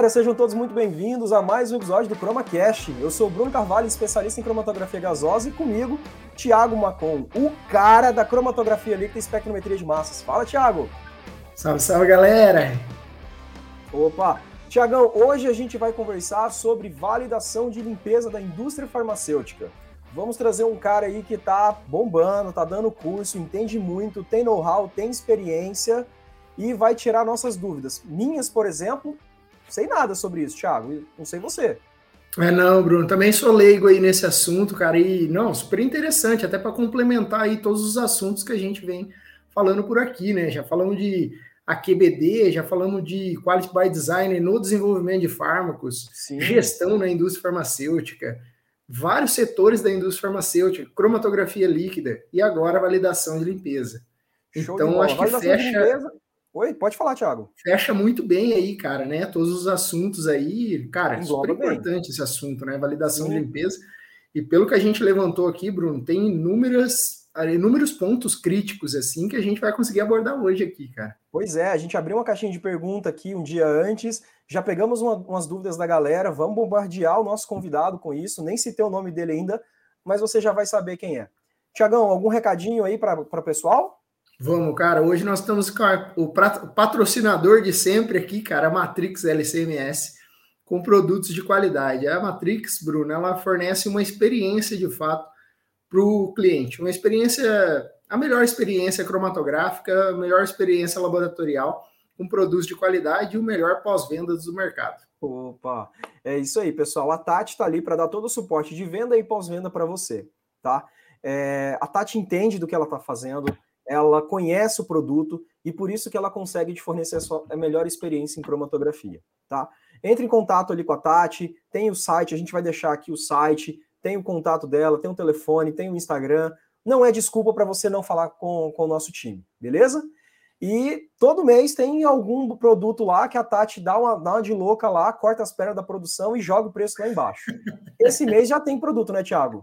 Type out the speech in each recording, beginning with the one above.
Galera, sejam todos muito bem-vindos a mais um episódio do ChromaCast. Eu sou o Bruno Carvalho, especialista em cromatografia gasosa, e comigo, Thiago Macon, o cara da cromatografia líquida e espectrometria de massas. Fala, Thiago! Salve, salve galera! Opa! Tiagão, hoje a gente vai conversar sobre validação de limpeza da indústria farmacêutica. Vamos trazer um cara aí que tá bombando, tá dando curso, entende muito, tem know-how, tem experiência e vai tirar nossas dúvidas. Minhas, por exemplo, sei nada sobre isso, Thiago. Não sei você. É, não, Bruno, também sou leigo aí nesse assunto, cara, e não, super interessante, até para complementar aí todos os assuntos que a gente vem falando por aqui, né? Já falamos de AQBD, já falamos de Quality by Design no desenvolvimento de fármacos, Sim. gestão na indústria farmacêutica, vários setores da indústria farmacêutica, cromatografia líquida e agora validação de limpeza. Show então, acho que fecha. Oi, pode falar, Thiago. Fecha muito bem aí, cara, né? Todos os assuntos aí, cara, é super importante esse assunto, né? Validação Sim. de limpeza. E pelo que a gente levantou aqui, Bruno, tem inúmeras, inúmeros pontos críticos, assim, que a gente vai conseguir abordar hoje aqui, cara. Pois é, a gente abriu uma caixinha de pergunta aqui um dia antes, já pegamos uma, umas dúvidas da galera, vamos bombardear o nosso convidado com isso, nem citei o nome dele ainda, mas você já vai saber quem é. Tiagão, algum recadinho aí para o pessoal? Vamos, cara. Hoje nós estamos com o patrocinador de sempre aqui, cara, a Matrix LCMS, com produtos de qualidade. A Matrix, Bruno, ela fornece uma experiência de fato para o cliente, uma experiência, a melhor experiência cromatográfica, a melhor experiência laboratorial, com produtos de qualidade e o melhor pós-vendas do mercado. Opa, é isso aí, pessoal. A Tati está ali para dar todo o suporte de venda e pós-venda para você, tá? É, a Tati entende do que ela está fazendo ela conhece o produto e por isso que ela consegue te fornecer a, melhor experiência em cromatografia, tá? Entre em contato ali com a Tati, tem o site, a gente vai deixar aqui o site, tem o contato dela, tem o telefone, tem o Instagram. Não é desculpa para você não falar com, com o nosso time, beleza? E todo mês tem algum produto lá que a Tati dá uma, dá uma de louca lá, corta as pernas da produção e joga o preço lá embaixo. Esse mês já tem produto, né, Thiago?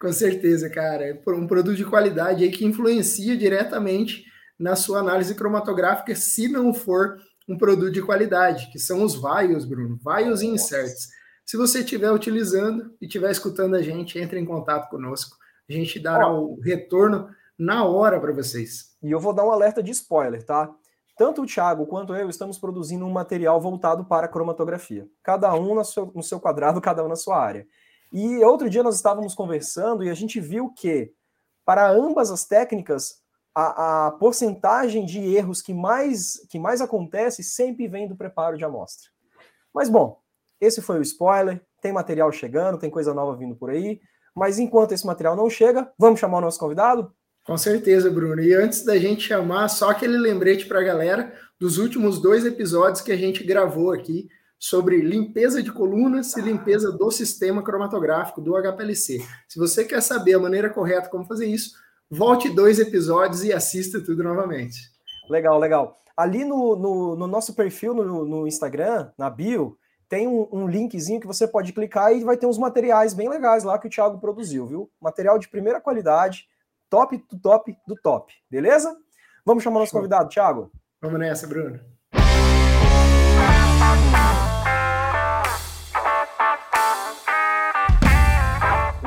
Com certeza, cara. É um produto de qualidade aí que influencia diretamente na sua análise cromatográfica, se não for um produto de qualidade, que são os vaios, Bruno, vaios e inserts. Se você estiver utilizando e estiver escutando a gente, entre em contato conosco. A gente dará o retorno na hora para vocês. E eu vou dar um alerta de spoiler, tá? Tanto o Thiago quanto eu estamos produzindo um material voltado para cromatografia. Cada um no seu, no seu quadrado, cada um na sua área. E outro dia nós estávamos conversando e a gente viu que, para ambas as técnicas, a, a porcentagem de erros que mais, que mais acontece sempre vem do preparo de amostra. Mas bom, esse foi o spoiler. Tem material chegando, tem coisa nova vindo por aí. Mas enquanto esse material não chega, vamos chamar o nosso convidado? Com certeza, Bruno. E antes da gente chamar, só aquele lembrete para a galera dos últimos dois episódios que a gente gravou aqui sobre limpeza de colunas e limpeza do sistema cromatográfico do HPLC. Se você quer saber a maneira correta como fazer isso, volte dois episódios e assista tudo novamente. Legal, legal. Ali no, no, no nosso perfil no, no, Instagram, na bio, tem um, um, linkzinho que você pode clicar e vai ter uns materiais bem legais lá que o Thiago produziu, viu? Material de primeira qualidade top do top do top, beleza? Vamos chamar nosso convidado, Thiago? Vamos nessa, Bruno.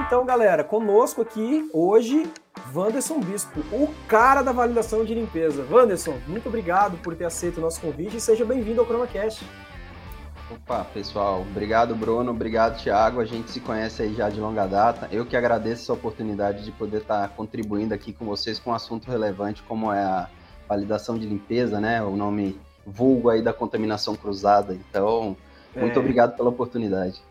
Então, galera, conosco aqui hoje, Wanderson Bispo, o cara da validação de limpeza. Wanderson, muito obrigado por ter aceito o nosso convite e seja bem-vindo ao ChromaCast. Opa, pessoal, obrigado Bruno, obrigado Thiago, a gente se conhece aí já de longa data. Eu que agradeço essa oportunidade de poder estar contribuindo aqui com vocês com um assunto relevante como é a validação de limpeza, né? O nome vulgo aí da contaminação cruzada. Então, muito é. obrigado pela oportunidade.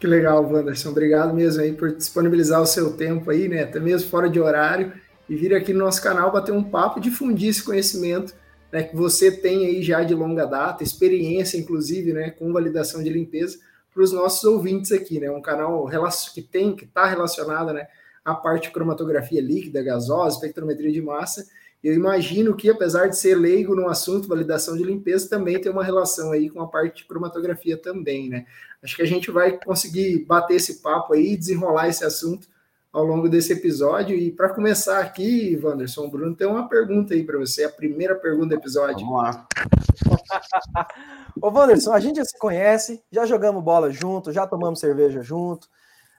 Que legal, Wanderson. Obrigado mesmo aí por disponibilizar o seu tempo aí, né? Até mesmo fora de horário, e vir aqui no nosso canal bater um papo, difundir esse conhecimento né, que você tem aí já de longa data, experiência, inclusive, né, com validação de limpeza, para os nossos ouvintes aqui, né? Um canal que tem, que está relacionado, né, à parte de cromatografia líquida, gasosa, espectrometria de massa. Eu imagino que, apesar de ser leigo no assunto validação de limpeza, também tem uma relação aí com a parte de cromatografia também, né? Acho que a gente vai conseguir bater esse papo aí, desenrolar esse assunto ao longo desse episódio. E para começar aqui, Wanderson, Bruno tem uma pergunta aí para você, a primeira pergunta do episódio. Vamos lá. Ô, Wanderson, a gente já se conhece, já jogamos bola junto, já tomamos cerveja junto,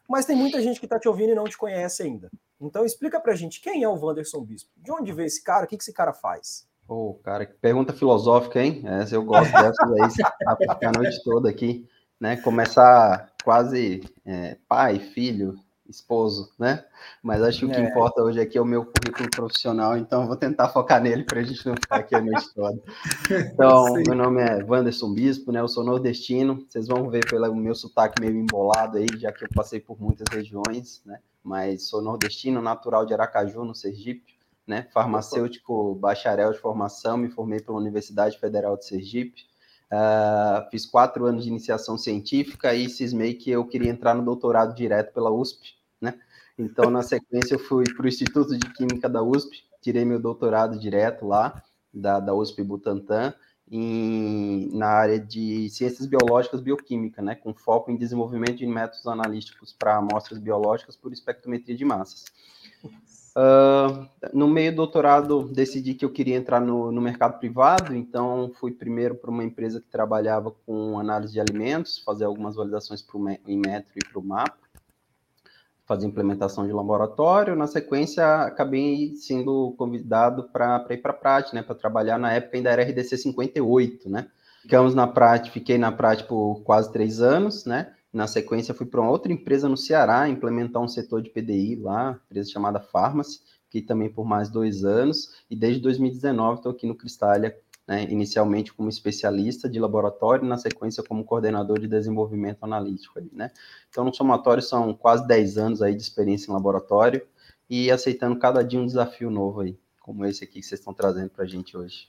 mas tem muita gente que está te ouvindo e não te conhece ainda. Então explica pra gente quem é o Wanderson Bispo? De onde veio esse cara? O que, que esse cara faz? Ô, oh, cara, que pergunta filosófica, hein? Essa eu gosto dessas aí, ficar a noite toda aqui, né? Começar quase é, pai, filho, esposo, né? Mas acho que o que é. importa hoje aqui é o meu currículo profissional, então vou tentar focar nele para a gente não ficar aqui a noite toda. Então, Sim. meu nome é Wanderson Bispo, né? Eu sou nordestino, vocês vão ver pelo meu sotaque meio embolado aí, já que eu passei por muitas regiões, né? Mas sou nordestino, natural de Aracaju, no Sergipe, né? Farmacêutico, bacharel de formação, me formei pela Universidade Federal de Sergipe. Uh, fiz quatro anos de iniciação científica e cismei que eu queria entrar no doutorado direto pela USP, né? Então, na sequência, eu fui para o Instituto de Química da USP, tirei meu doutorado direto lá, da, da USP Butantan, em, na área de ciências biológicas bioquímica, né? Com foco em desenvolvimento de métodos analíticos para amostras biológicas por espectrometria de massas. Uh, no meio do doutorado, decidi que eu queria entrar no, no mercado privado, então fui primeiro para uma empresa que trabalhava com análise de alimentos, fazer algumas validações pro, em metro e para o mapa, fazer implementação de laboratório. Na sequência, acabei sendo convidado para ir para a Prat, né, para trabalhar na época ainda era RDC 58, né? Ficamos na Prat, fiquei na Prat por quase três anos, né? Na sequência, fui para uma outra empresa no Ceará, implementar um setor de PDI lá, empresa chamada Pharmacy, que também por mais dois anos, e desde 2019 estou aqui no Cristália, né, inicialmente como especialista de laboratório, na sequência como coordenador de desenvolvimento analítico. Ali, né? Então, no somatório, são quase 10 anos aí de experiência em laboratório e aceitando cada dia um desafio novo aí, como esse aqui que vocês estão trazendo para a gente hoje.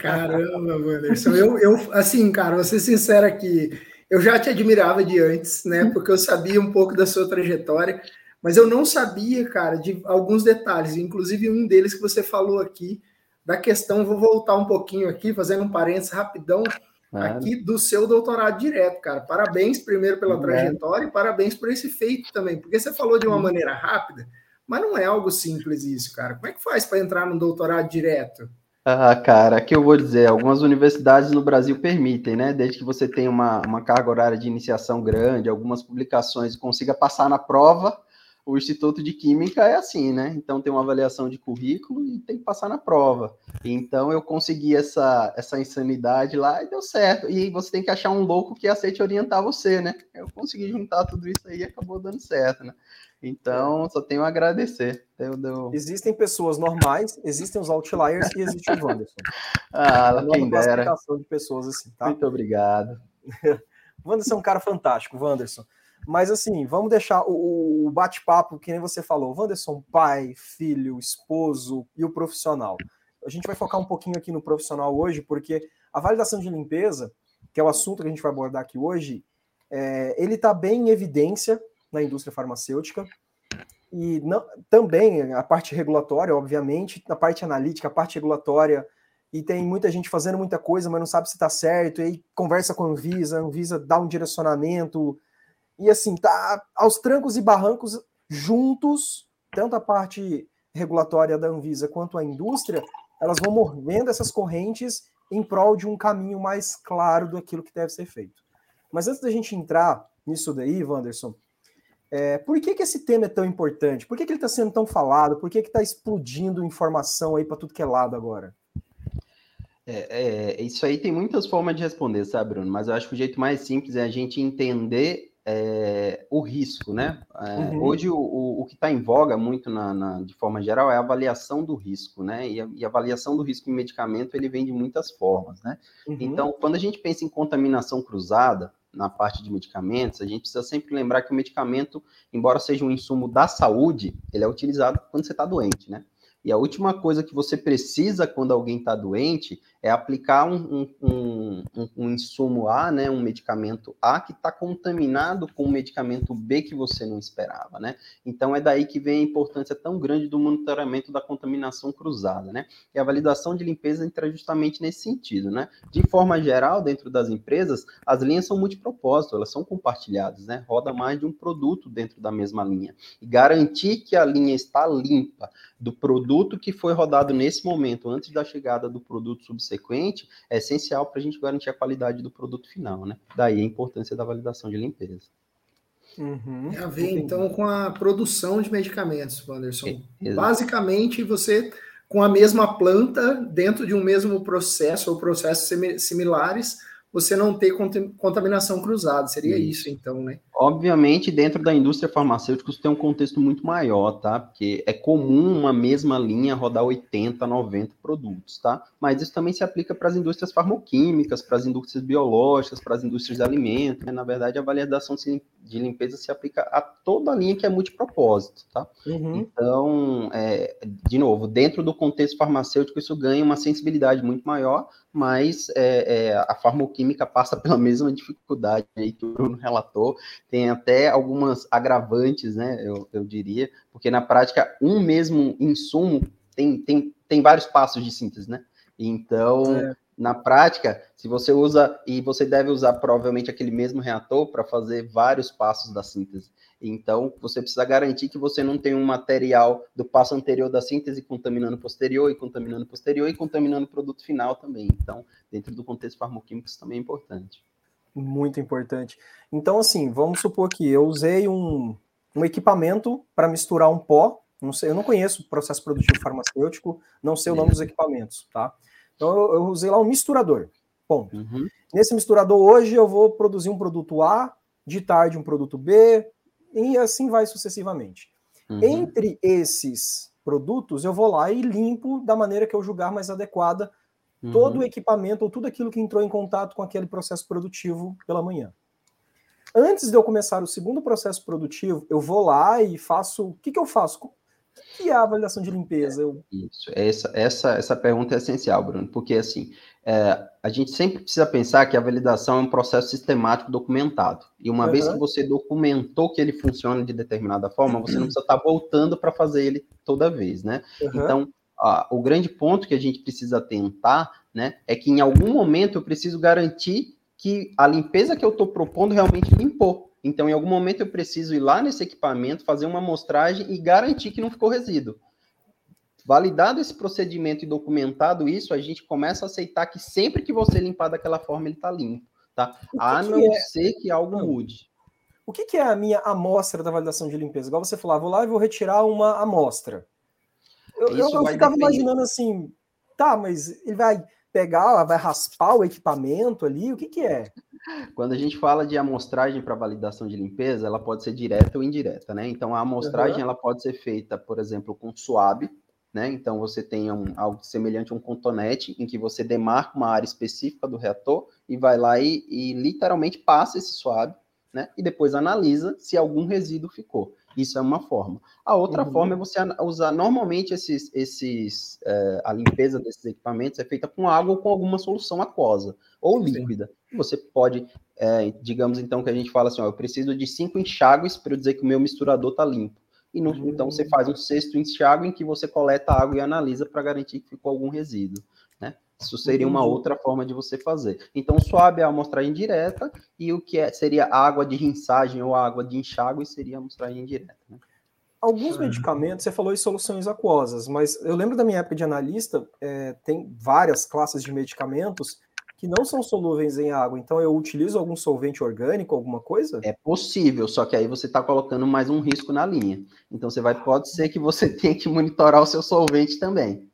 Caramba, Wanderson, eu, eu, assim, cara, vou ser sincero aqui, eu já te admirava de antes, né? Uhum. Porque eu sabia um pouco da sua trajetória, mas eu não sabia, cara, de alguns detalhes, inclusive um deles que você falou aqui, da questão, vou voltar um pouquinho aqui, fazendo um parênteses rapidão, claro. aqui do seu doutorado direto, cara. Parabéns primeiro pela trajetória e parabéns por esse feito também, porque você falou de uma maneira rápida, mas não é algo simples isso, cara. Como é que faz para entrar no doutorado direto? Ah, cara, que eu vou dizer, algumas universidades no Brasil permitem, né? Desde que você tenha uma, uma carga horária de iniciação grande, algumas publicações e consiga passar na prova, o Instituto de Química é assim, né? Então tem uma avaliação de currículo e tem que passar na prova. Então eu consegui essa, essa insanidade lá e deu certo. E você tem que achar um louco que aceite orientar você, né? Eu consegui juntar tudo isso aí e acabou dando certo, né? Então, só tenho a agradecer. Deu, deu... Existem pessoas normais, existem os outliers e existe o Wanderson. ah, é quem dera. de pessoas assim, tá? Muito obrigado. Wanderson é um cara fantástico, Wanderson. Mas assim, vamos deixar o, o bate-papo, que nem você falou, Wanderson, pai, filho, esposo e o profissional. A gente vai focar um pouquinho aqui no profissional hoje, porque a validação de limpeza, que é o assunto que a gente vai abordar aqui hoje, é, ele está bem em evidência na indústria farmacêutica. E não, também a parte regulatória, obviamente, a parte analítica, a parte regulatória, e tem muita gente fazendo muita coisa, mas não sabe se está certo, e aí conversa com a Anvisa, a Anvisa dá um direcionamento, e assim, tá aos trancos e barrancos juntos, tanto a parte regulatória da Anvisa quanto a indústria, elas vão movendo essas correntes em prol de um caminho mais claro do aquilo que deve ser feito. Mas antes da gente entrar nisso daí, Wanderson, é, por que, que esse tema é tão importante? Por que, que ele está sendo tão falado? Por que está explodindo informação aí para tudo que é lado agora? É, é, isso aí tem muitas formas de responder, sabe, Bruno? Mas eu acho que o jeito mais simples é a gente entender é, o risco, né? É, uhum. Hoje o, o, o, que está em voga muito na, na, de forma geral é a avaliação do risco, né? E a, e a, avaliação do risco em medicamento ele vem de muitas formas, né? Uhum. Então, quando a gente pensa em contaminação cruzada, na parte de medicamentos, a gente precisa sempre lembrar que o medicamento, embora seja um insumo da saúde, ele é utilizado quando você está doente, né? E a última coisa que você precisa quando alguém está doente é aplicar um, um, um, um, um, insumo A, né, um medicamento A que está contaminado com um medicamento B que você não esperava, né? Então é daí que vem a importância tão grande do monitoramento da contaminação cruzada, né? E a validação de limpeza entra justamente nesse sentido, né? De forma geral, dentro das empresas, as linhas são multipropósito, elas são compartilhadas, né? Roda mais de um produto dentro da mesma linha. E garantir que a linha está limpa do produto que foi rodado nesse momento, antes da chegada do produto subsequente, é essencial para a gente garantir a qualidade do produto final, né? Daí a importância da validação de limpeza. Uhum. Tem a ver, então, com a produção de medicamentos, Wanderson. É, Basicamente, você, com a mesma planta, dentro de um mesmo processo ou processos similares, você não ter contaminação cruzada. Seria isso, então, né? Obviamente, dentro da indústria farmacêutica, isso tem um contexto muito maior, tá? Porque é comum uma mesma linha rodar 80, 90 produtos, tá? Mas isso também se aplica para as indústrias farmoquímicas, para as indústrias biológicas, para as indústrias de alimentos. Né? Na verdade, a validação de limpeza se aplica a toda a linha que é multipropósito, tá? Uhum. Então, é, de novo, dentro do contexto farmacêutico, isso ganha uma sensibilidade muito maior, mas é, é, a farmoquímica passa pela mesma dificuldade aí que o Bruno relatou, tem até algumas agravantes, né, eu, eu diria, porque na prática um mesmo insumo tem, tem, tem vários passos de síntese, né? Então, é. na prática, se você usa, e você deve usar provavelmente aquele mesmo reator para fazer vários passos da síntese. Então, você precisa garantir que você não tem um material do passo anterior da síntese contaminando posterior e contaminando posterior e contaminando o produto final também. Então, dentro do contexto farmacêutico, isso também é importante. Muito importante. Então, assim, vamos supor que eu usei um, um equipamento para misturar um pó. Não sei, eu não conheço o processo produtivo farmacêutico, não sei o nome dos equipamentos, tá? Então, eu, eu usei lá um misturador. Ponto. Uhum. Nesse misturador, hoje, eu vou produzir um produto A, de tarde, um produto B, e assim vai sucessivamente. Uhum. Entre esses produtos, eu vou lá e limpo da maneira que eu julgar mais adequada uhum. todo o equipamento ou tudo aquilo que entrou em contato com aquele processo produtivo pela manhã. Antes de eu começar o segundo processo produtivo, eu vou lá e faço. O que, que eu faço? O que é a avaliação de limpeza? Eu... Isso, essa, essa, essa pergunta é essencial, Bruno, porque assim, é, a gente sempre precisa pensar que a validação é um processo sistemático documentado. E uma uhum. vez que você documentou que ele funciona de determinada forma, você não precisa estar voltando para fazer ele toda vez, né? Uhum. Então, o grande ponto que a gente precisa tentar, né, é que em algum momento eu preciso garantir que a limpeza que eu estou propondo realmente limpou. Então, em algum momento eu preciso ir lá nesse equipamento, fazer uma amostragem e garantir que não ficou resíduo. Validado esse procedimento e documentado isso, a gente começa a aceitar que sempre que você limpar daquela forma, ele está limpo, tá? A não é? ser que algo mude. O que, que, é a minha amostra da validação de limpeza? Igual você falou, ah, vou lá e vou retirar uma amostra. Eu, eu, eu ficava depender. imaginando assim, tá, mas ele vai pegar, vai raspar o equipamento ali, o que, que é? Quando a gente fala de amostragem para validação de limpeza, ela pode ser direta ou indireta, né? Então a amostragem uhum. ela pode ser feita, por exemplo, com suave, né? Então você tem um, algo semelhante a um contonete, em que você demarca uma área específica do reator e vai lá e, e literalmente passa esse suave, né? E depois analisa se algum resíduo ficou. Isso é uma forma. A outra uhum. forma é você usar normalmente esses, esses é, a limpeza desses equipamentos é feita com água ou com alguma solução aquosa ou líquida. Sim. Você pode, é, digamos então que a gente fala assim, ó, eu preciso de cinco enxágues para eu dizer que o meu misturador está limpo e no, uhum. então você faz um sexto enxágue em que você coleta água e analisa para garantir que ficou algum resíduo. Isso seria uma outra forma de você fazer. Então, suave é a amostragem direta, e o que é, seria água de rinçagem ou água de enxágue seria a amostragem indireta. Né? Alguns medicamentos, você falou em soluções aquosas, mas eu lembro da minha época de analista, é, tem várias classes de medicamentos que não são solúveis em água. Então eu utilizo algum solvente orgânico, alguma coisa? É possível, só que aí você está colocando mais um risco na linha. Então você vai, pode ser que você tenha que monitorar o seu solvente também,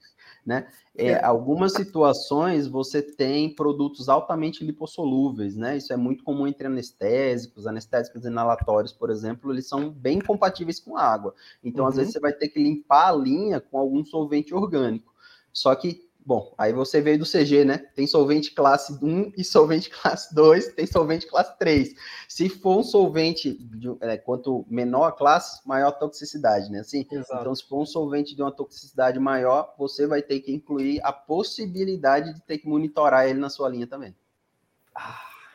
né? É, é. Algumas situações você tem produtos altamente lipossolúveis, né? Isso é muito comum entre anestésicos, anestésicos inalatórios, por exemplo, eles são bem compatíveis com água. Então, uhum. às vezes, você vai ter que limpar a linha com algum solvente orgânico. Só que Bom, aí você veio do CG, né? Tem solvente classe 1 e solvente classe 2, tem solvente classe 3. Se for um solvente, de, é, quanto menor a classe, maior a toxicidade, né? Assim, então, se for um solvente de uma toxicidade maior, você vai ter que incluir a possibilidade de ter que monitorar ele na sua linha também.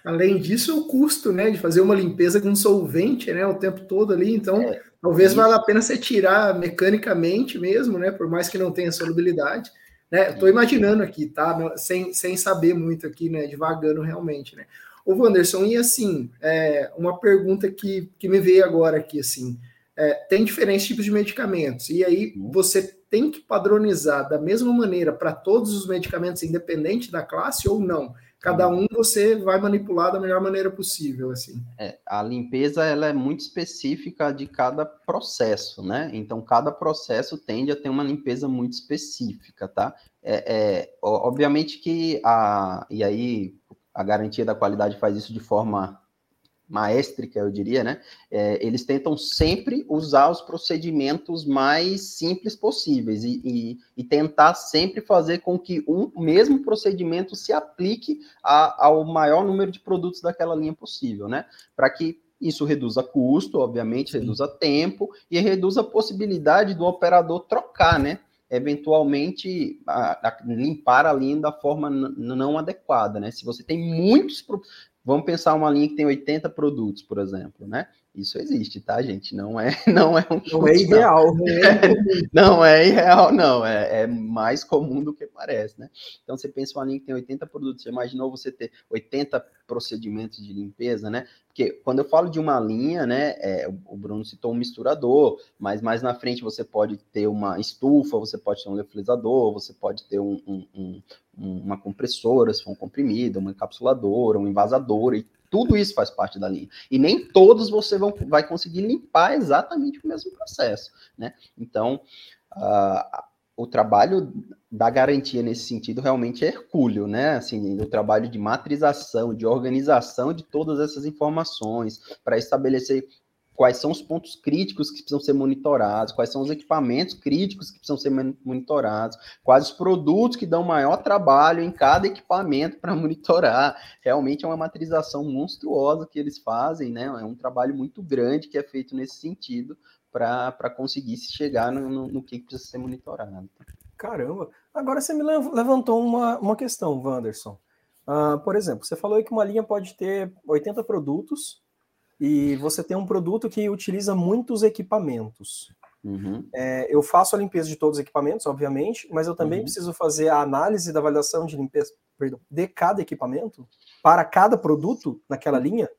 Além disso, o custo, né, de fazer uma limpeza com solvente, né, o tempo todo ali, então é, talvez valha a pena você tirar mecanicamente mesmo, né, por mais que não tenha solubilidade, né, estou imaginando aqui, tá, sem, sem saber muito aqui, né, devagando realmente, né. Ô, Wanderson, e assim, é, uma pergunta que, que me veio agora aqui, assim, é, tem diferentes tipos de medicamentos, e aí uhum. você tem que padronizar da mesma maneira para todos os medicamentos, independente da classe ou não? Cada um você vai manipular da melhor maneira possível, assim. É, a limpeza ela é muito específica de cada processo, né? Então cada processo tende a ter uma limpeza muito específica, tá? É, é obviamente que a e aí a garantia da qualidade faz isso de forma maestrica, eu diria, né? É, eles tentam sempre usar os procedimentos mais simples possíveis e, e, e, tentar sempre fazer com que um mesmo procedimento se aplique a, ao maior número de produtos daquela linha possível, né? Para que isso reduza custo, obviamente, reduza tempo e reduza a possibilidade do operador trocar, né? eventualmente a, a limpar a linha da forma não adequada, né? Se você tem muitos Vamos pensar uma linha que tem 80 produtos, por exemplo, né? Isso existe, tá, gente? Não é, não é um não é irreal, não. É, não é irreal, não. É, é, mais comum do que parece, né? Então você pensa uma linha que tem 80 produtos, você imaginou você ter 80 procedimentos de limpeza, né? Porque quando eu falo de uma linha, né, é, o Bruno citou um misturador, mas mais na frente você pode ter uma estufa, você pode ter um leofilizador, você pode ter um, um, um uma compressora, se for um comprimido, uma encapsuladora, um envasador, e tudo isso faz parte da linha. E nem todos você vão, vai conseguir limpar exatamente o mesmo processo, né? Então, uh, o trabalho da garantia nesse sentido realmente é hercúleo, né? Assim, o trabalho de matrização, de organização de todas essas informações para estabelecer quais são os pontos críticos que precisam ser monitorados, quais são os equipamentos críticos que precisam ser monitorados, quais os produtos que dão maior trabalho em cada equipamento para monitorar. Realmente é uma matrização monstruosa que eles fazem, né? É um trabalho muito grande que é feito nesse sentido para conseguir se chegar no, no, no, que precisa ser monitorado. Caramba! Agora você me levantou uma, uma questão, Wanderson. Uh, por exemplo, você falou que uma linha pode ter 80 produtos e você tem um produto que utiliza muitos equipamentos. Uhum. É, eu faço a limpeza de todos os equipamentos, obviamente, mas eu também uhum. preciso fazer a análise da avaliação de limpeza perdão, de cada equipamento para cada produto naquela linha.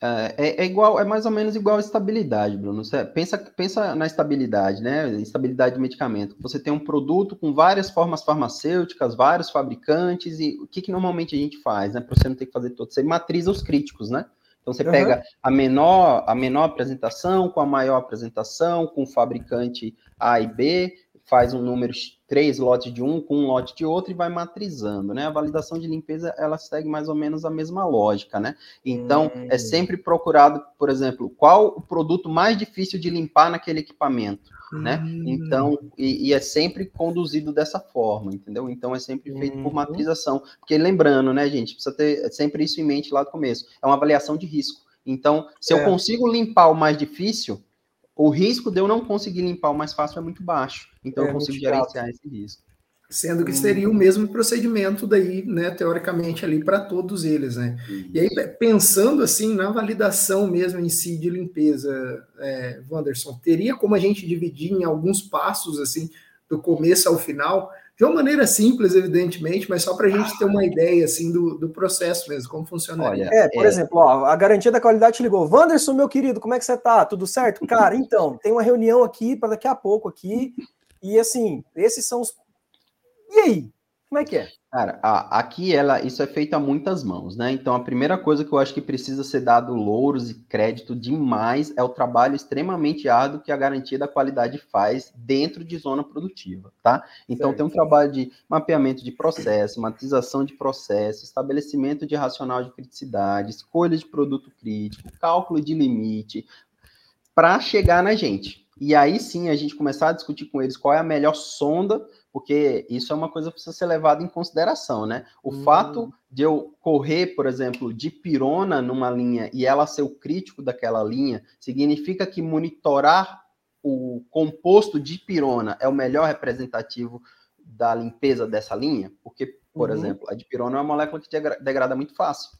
É, é, é, igual, é mais ou menos igual a estabilidade, Bruno. Você pensa, pensa na estabilidade, né? Estabilidade do medicamento. Você tem um produto com várias formas farmacêuticas, vários fabricantes, e o que, que normalmente a gente faz, né? Para você não ter que fazer todo, você matriza os críticos, né? Então você uhum. pega a menor, a menor apresentação com a maior apresentação, com o fabricante A e B, faz um número três lotes de um com um lote de outro e vai matrizando, né? A validação de limpeza ela segue mais ou menos a mesma lógica, né? Então é hum. sempre procurado, por exemplo, qual o produto mais difícil de limpar naquele equipamento, né? Hum. Então e, e, é sempre conduzido dessa forma, entendeu? Então é sempre feito por uhum. matrização, porque lembrando, né, gente, precisa ter sempre isso em mente lá do começo. É uma avaliação de risco. Então, se é. eu consigo limpar o mais difícil, o risco de eu não conseguir limpar o mais fácil é muito baixo. Então é, eu consigo gerenciar esse risco. Sendo que seria o mesmo procedimento daí, né, teoricamente ali para todos eles, né? Isso. E aí pensando assim na validação mesmo em si de limpeza, é, Wanderson, teria como a gente dividir em alguns passos assim do começo ao final, de uma maneira simples, evidentemente, mas só para a gente ter uma ideia assim do, do processo mesmo, como funcionaria. é, por é... exemplo, ó, a garantia da qualidade te ligou. Wanderson, meu querido, como é que você tá? Tudo certo? Cara, então, tem uma reunião aqui para daqui a pouco aqui. E assim, esses são os. E aí? Como é que é? Cara, aqui ela, isso é feito a muitas mãos, né? Então a primeira coisa que eu acho que precisa ser dado louros e crédito demais é o trabalho extremamente árduo que a garantia da qualidade faz dentro de zona produtiva, tá? Então certo. tem um trabalho de mapeamento de processo, matização de processo, estabelecimento de racional de criticidade, escolha de produto crítico, cálculo de limite, para chegar na gente. E aí sim a gente começar a discutir com eles qual é a melhor sonda porque isso é uma coisa que precisa ser levada em consideração, né? O hum. fato de eu correr, por exemplo, de pirona numa linha e ela ser o crítico daquela linha, significa que monitorar o composto de pirona é o melhor representativo da limpeza dessa linha? Porque, por uhum. exemplo, a dipirona é uma molécula que degrada muito fácil.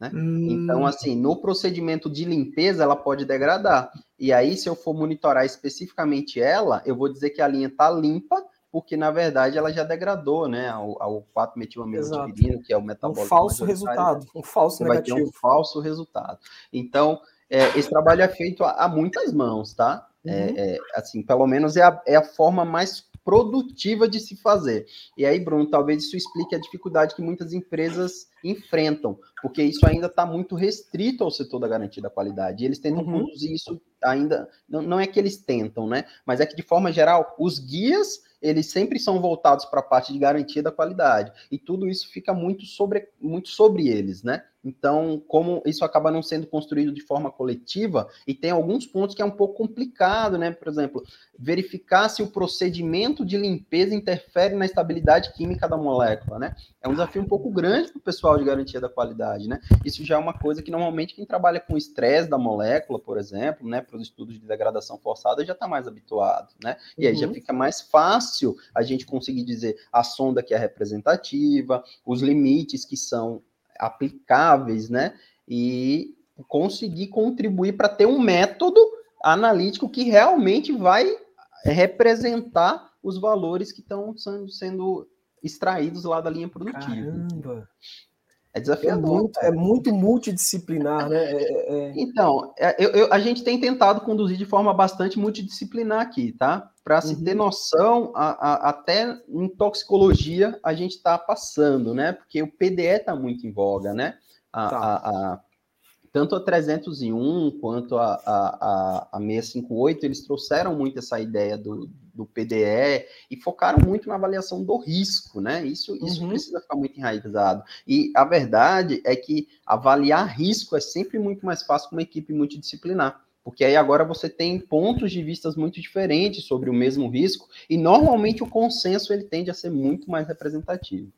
Né? Hum. Então, assim, no procedimento de limpeza, ela pode degradar. E aí, se eu for monitorar especificamente ela, eu vou dizer que a linha está limpa, porque na verdade ela já degradou, né, ao, ao 4-metilamilotivirino, que é o metabólico. Um falso resultado, um falso Você negativo. Vai ter um falso resultado. Então, é, esse trabalho é feito a, a muitas mãos, tá? É, uhum. É, é, assim, pelo menos é a, é a forma mais produtiva de se fazer. E aí, Bruno, talvez isso explique a dificuldade que muitas empresas enfrentam, porque isso ainda está muito restrito ao setor da garantia da qualidade. E eles tentam uhum. conduzir isso ainda. Não, não é que eles tentam, né? Mas é que, de forma geral, os guias eles sempre são voltados para a parte de garantia da qualidade. E tudo isso fica muito sobre, muito sobre eles, né? Então, como isso acaba não sendo construído de forma coletiva, e tem alguns pontos que é um pouco complicado, né? Por exemplo, verificar se o procedimento de limpeza interfere na estabilidade química da molécula, né? É um desafio um pouco grande para o pessoal de garantia da qualidade, né? Isso já é uma coisa que normalmente quem trabalha com estresse da molécula, por exemplo, né, para os estudos de degradação forçada, já está mais habituado, né? E aí uhum. já fica mais fácil a gente conseguir dizer a sonda que é representativa, os limites que são aplicáveis, né? E conseguir contribuir para ter um método analítico que realmente vai representar os valores que estão sendo extraídos lá da linha produtiva. Caramba! É desafiador. É muito, é muito multidisciplinar, né? É, é... é. Então, é, eu, eu, a gente tem tentado conduzir de forma bastante multidisciplinar aqui, tá? Para se ter uhum. noção, a, a, até em toxicologia a gente está passando, né? Porque o PDE está muito em voga, né? A, tá. a, tanto a 301 quanto a, a, a, a 658, eles trouxeram muito essa ideia do, do PDE e focaram muito na avaliação do risco, né? Isso, isso uhum. precisa ficar muito enraizado. E a verdade é que avaliar risco é sempre muito mais fácil com uma equipe multidisciplinar. Porque aí agora você tem pontos de vistas muito diferentes sobre o mesmo risco, e normalmente o consenso ele tende a ser muito mais representativo.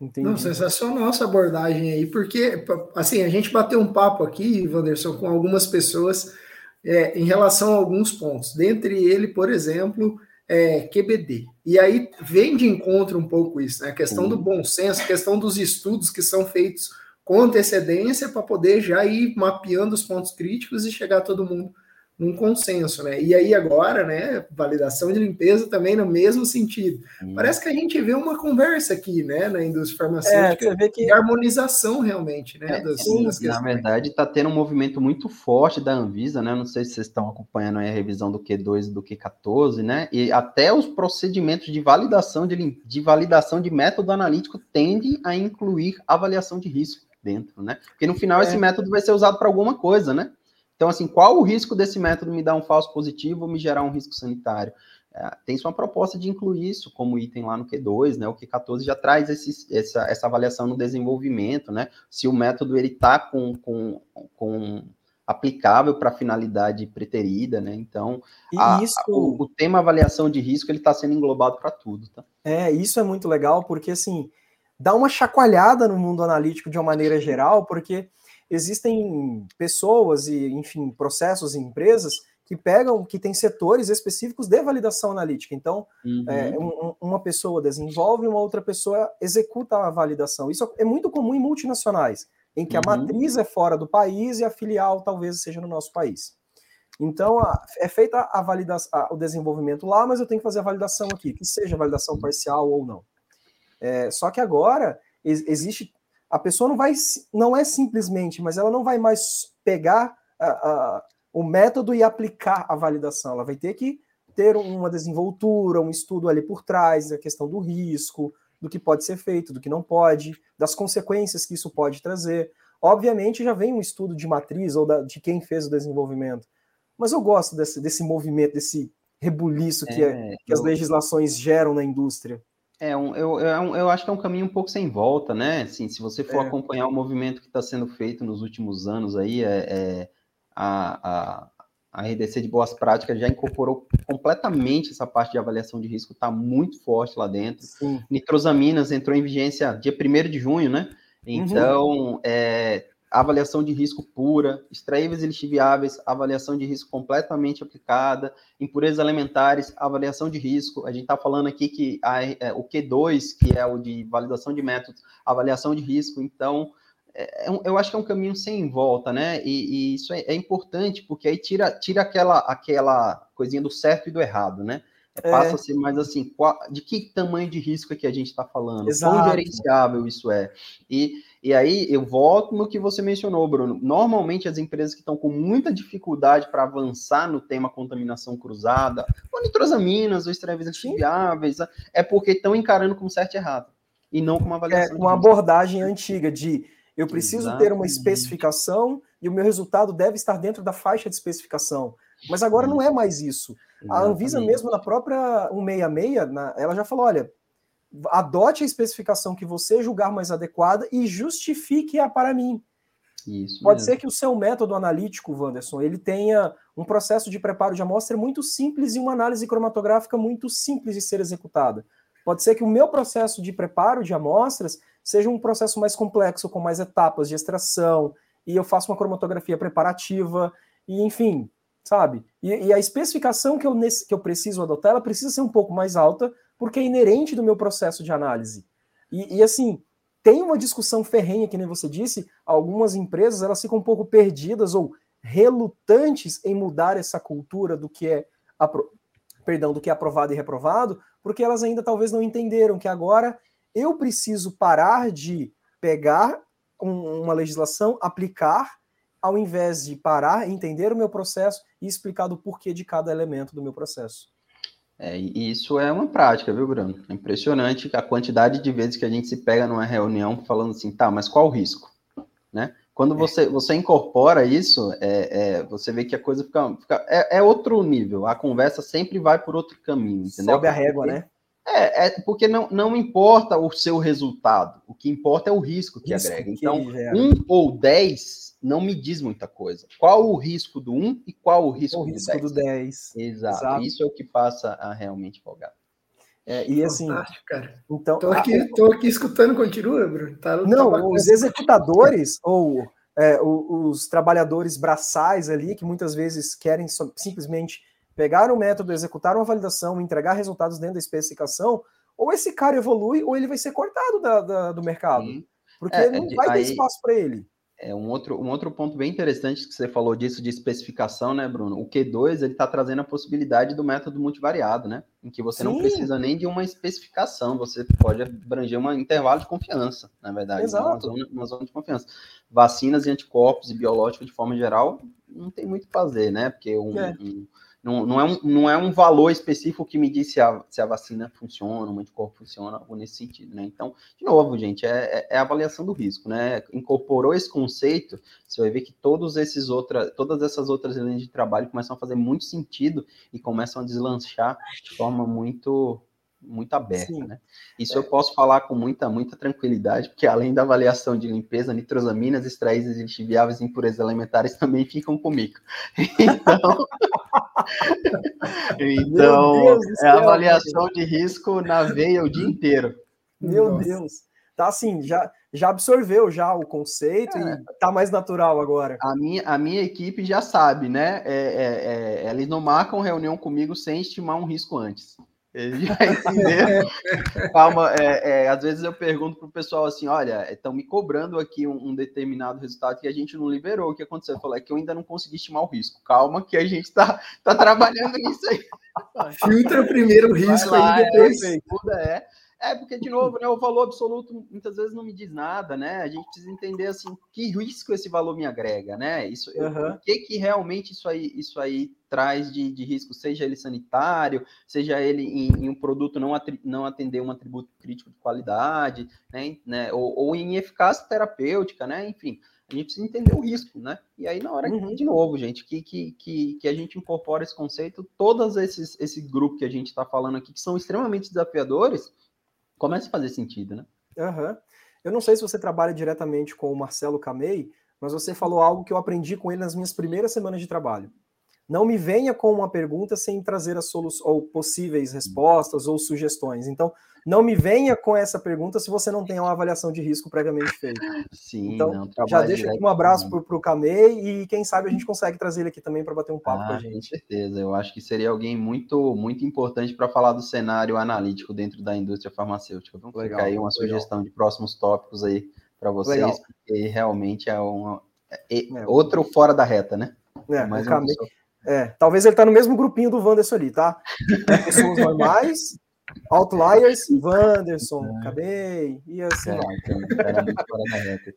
Entendi. Não, sensacional essa abordagem aí, porque assim, a gente bateu um papo aqui, Wanderson, com algumas pessoas é, em relação a alguns pontos. Dentre ele, por exemplo, é, QBD. E aí vem de encontro um pouco isso, né? A questão uhum. do bom senso, a questão dos estudos que são feitos com antecedência para poder já ir mapeando os pontos críticos e chegar todo mundo num consenso, né? E aí agora, né, validação de limpeza também no mesmo sentido. Hum. Parece que a gente vê uma conversa aqui, né, na indústria farmacêutica, é, que... de harmonização realmente, né? É, das, sim, das na verdade, está tendo um movimento muito forte da Anvisa, né? Não sei se vocês estão acompanhando a revisão do Q2 e do Q14, né? E até os procedimentos de validação de, de validação de método analítico tendem a incluir avaliação de risco dentro, né? Porque no final é. esse método vai ser usado para alguma coisa, né? Então, assim, qual o risco desse método me dar um falso positivo ou me gerar um risco sanitário? É, tem sua proposta de incluir isso como item lá no Q2, né? O Q14 já traz esse, essa, essa avaliação no desenvolvimento, né? Se o método ele está com, com, com aplicável para a finalidade preterida, né? Então, a, isso... o, o, tema avaliação de risco ele está sendo englobado para tudo, tá? É, isso é muito legal porque assim dá uma chacoalhada no mundo analítico de uma maneira geral, porque existem pessoas e, enfim, processos e empresas que pegam, que têm setores específicos de validação analítica. Então, uhum. é, um, uma pessoa desenvolve, uma outra pessoa executa a validação. Isso é muito comum em multinacionais, em que uhum. a matriz é fora do país e a filial talvez seja no nosso país. Então, a, é feita a validação, a, o desenvolvimento lá, mas eu tenho que fazer a validação aqui, que seja validação uhum. parcial ou não. É, só que agora existe a pessoa não vai, não é simplesmente, mas ela não vai mais pegar a, a, o método e aplicar a validação. Ela vai ter que ter uma desenvoltura, um estudo ali por trás, a questão do risco, do que pode ser feito, do que não pode, das consequências que isso pode trazer. Obviamente já vem um estudo de matriz ou da, de quem fez o desenvolvimento, mas eu gosto desse, desse movimento, desse rebuliço que, é, que as legislações geram na indústria. É, um, eu, eu, eu, acho que é um caminho um pouco sem volta, né? Assim, se você for é. acompanhar o movimento que está sendo feito nos últimos anos aí, é, é a, a, a, RDC de Boas Práticas já incorporou completamente essa parte de avaliação de risco, está muito forte lá dentro. Sim. Nitrosaminas entrou em vigência dia 1 de junho, né? Uhum. Então, uhum. é, avaliação de risco pura, extraíveis e lixiviáveis, avaliação de risco completamente aplicada, impurezas elementares, avaliação de risco. A gente está falando aqui que a, é, o Q2, que é o de validação de métodos, avaliação de risco. Então, é, é eu acho que é um caminho sem volta, né? E, e isso é, é, importante, porque aí tira, tira aquela, aquela coisinha do certo e do errado, né? É, passa a ser mais assim, qual, de que tamanho de risco é que a gente está falando? Exato. Quão gerenciável isso é? E, e aí eu volto no que você mencionou, Bruno. Normalmente as empresas que estão com muita dificuldade para avançar no tema contaminação cruzada, ou nitrosaminas, ou extravias viáveis, é porque estão encarando como certo e errado. E não com uma avaliação. É, uma abordagem antiga de eu preciso ter uma especificação e o meu resultado deve estar dentro da faixa de especificação. Mas agora não é mais isso. Exatamente. A Anvisa mesmo, na própria 166, na, ela já falou, olha, adote a especificação que você julgar mais adequada e justifique-a para mim. Isso Pode mesmo. ser que o seu método analítico, Wanderson, ele tenha um processo de preparo de amostra muito simples e uma análise cromatográfica muito simples de ser executada. Pode ser que o meu processo de preparo de amostras seja um processo mais complexo, com mais etapas de extração, e eu faço uma cromatografia preparativa, e enfim, sabe? E, e a especificação que eu, que eu preciso adotar, ela precisa ser um pouco mais alta, porque é inerente do meu processo de análise. E, e, assim, tem uma discussão ferrenha, que nem você disse, algumas empresas elas ficam um pouco perdidas ou relutantes em mudar essa cultura do que é apro... perdão, do que é aprovado e reprovado, porque elas ainda talvez não entenderam que agora eu preciso parar de pegar um, uma legislação, aplicar, ao invés de parar, entender o meu processo e explicar do porquê de cada elemento do meu processo. É, e isso é uma prática, viu, Bruno? É impressionante a quantidade de vezes que a gente se pega numa reunião falando assim, tá, mas qual o risco? Né? Quando é. você, você incorpora isso, é, é, você vê que a coisa fica. fica é, é, outro nível. A conversa sempre vai por outro caminho, entendeu? Sobe a régua, né? É, é porque não, não importa o seu resultado, o que importa é o risco que risco agrega. Então, que um ou dez não me diz muita coisa. Qual o risco do 1 e qual o risco, o do, risco 10. do 10? Exato. Exato. Isso é o que passa a realmente folgar. É, e assim, cara. Então, tô aqui, a... tô aqui escutando, continua, Bruno. Tá, não, tá os executadores ou é, os, os, trabalhadores braçais ali, que muitas vezes querem simplesmente pegar o método, executar uma validação, entregar resultados dentro da especificação, ou esse cara evolui ou ele vai ser cortado da, da do mercado. Sim. Porque é, não vai aí, ter espaço para ele. É um outro, um outro ponto bem interessante que você falou disso de especificação, né, Bruno? O Q2 ele está trazendo a possibilidade do método multivariado, né? Em que você Sim. não precisa nem de uma especificação, você pode abranger um intervalo de confiança, na verdade, Exato. Uma, zona, uma zona de confiança. Vacinas e anticorpos e biológicos, de forma geral, não tem muito o que fazer, né? Porque um, é. um não, não, é um, não é um valor específico que me diz se a, se a vacina funciona, o anticorpo funciona, algo nesse sentido, né? Então, de novo, gente, é, é, é avaliação do risco, né? Incorporou esse conceito, você vai ver que todos esses outra, todas essas outras linhas de trabalho começam a fazer muito sentido e começam a deslanchar de forma muito muito aberta, Sim. né? Isso é. eu posso falar com muita, muita tranquilidade, porque além da avaliação de limpeza, nitrosaminas, extraídas e lixiviáveis e impurezas elementares também ficam comigo. Então, então é a avaliação de risco na veia o dia inteiro. Meu Nossa. Deus. Tá assim, já, já absorveu já o conceito é. e tá mais natural agora. A minha, a minha equipe já sabe, né? É, é, é, eles não marcam reunião comigo sem estimar um risco antes. Ele já entendeu. Calma, é, é, às vezes eu pergunto para o pessoal assim: olha, estão me cobrando aqui um, um, determinado resultado que a gente não liberou. O que aconteceu? Eu falei é que eu ainda não consegui estimar o risco. Calma, que a gente está tá trabalhando nisso aí. Filtra primeiro o risco lá, aí depois. É, é. Porque, de novo, né, o valor absoluto muitas vezes não me diz nada, né? A gente precisa entender, assim, que risco esse valor me agrega, né? Isso, uhum. O que que realmente isso aí, isso aí traz de, de risco, seja ele sanitário, seja ele em, em um produto não, atri, não atender um atributo crítico de qualidade, né? né? Ou, ou em eficácia terapêutica, né? Enfim, a gente precisa entender o risco, né? E aí, na hora, uhum. de novo, gente, que, que, que, que, a gente incorpora esse conceito, todos esses, esse grupo que a gente está falando aqui, que são extremamente desafiadores, começa a fazer sentido, né? Uhum. Eu não sei se você trabalha diretamente com o Marcelo Camei, mas você falou algo que eu aprendi com ele nas minhas primeiras semanas de trabalho. Não me venha com uma pergunta sem trazer as soluções ou possíveis respostas ou sugestões. Então, não me venha com essa pergunta se você não tem uma avaliação de risco previamente feita. Sim, então, não, já deixa aqui um abraço para o Camei e quem sabe a gente consegue trazer ele aqui também para bater um papo ah, com a gente. Com certeza, eu acho que seria alguém muito, muito importante para falar do cenário analítico dentro da indústria farmacêutica. Vamos legal, ficar aí uma legal. sugestão de próximos tópicos aí para vocês, Legal. porque realmente é, um, é, é outro fora da reta, né? É, Mais é, talvez ele tá no mesmo grupinho do Wanderson ali, tá? Pessoas normais, outliers, Wanderson, é. acabei, e assim. É, então, aqui.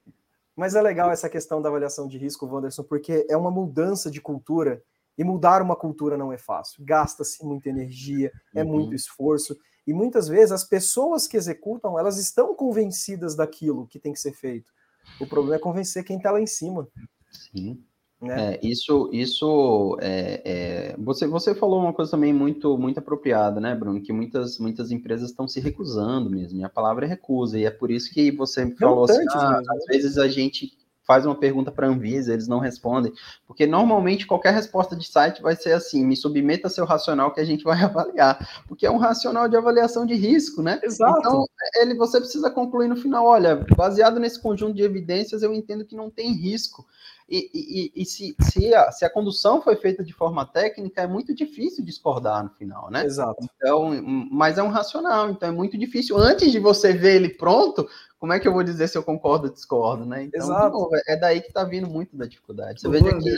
Mas é legal essa questão da avaliação de risco, Wanderson, porque é uma mudança de cultura e mudar uma cultura não é fácil. Gasta-se muita energia, é uhum. muito esforço. E muitas vezes as pessoas que executam, elas estão convencidas daquilo que tem que ser feito. O problema é convencer quem está lá em cima. Sim. Né? É, isso, isso é, é, você, você falou uma coisa também muito, muito apropriada, né, Bruno? Que muitas, muitas empresas estão se recusando mesmo. E a palavra é recusa. E é por isso que você falou assim, ah, às né? vezes a gente faz uma pergunta para a Anvisa, eles não respondem, porque normalmente qualquer resposta de site vai ser assim: me submeta seu racional que a gente vai avaliar, porque é um racional de avaliação de risco, né? Exato. Então, ele, você precisa concluir no final: olha, baseado nesse conjunto de evidências, eu entendo que não tem risco. E, e, e se, se, a, se a condução foi feita de forma técnica, é muito difícil discordar no final, né? Exato. Então, mas é um racional, então é muito difícil. Antes de você ver ele pronto, como é que eu vou dizer se eu concordo ou discordo, né? Então, Exato. Novo, é daí que está vindo muito da dificuldade. Você vê que, que,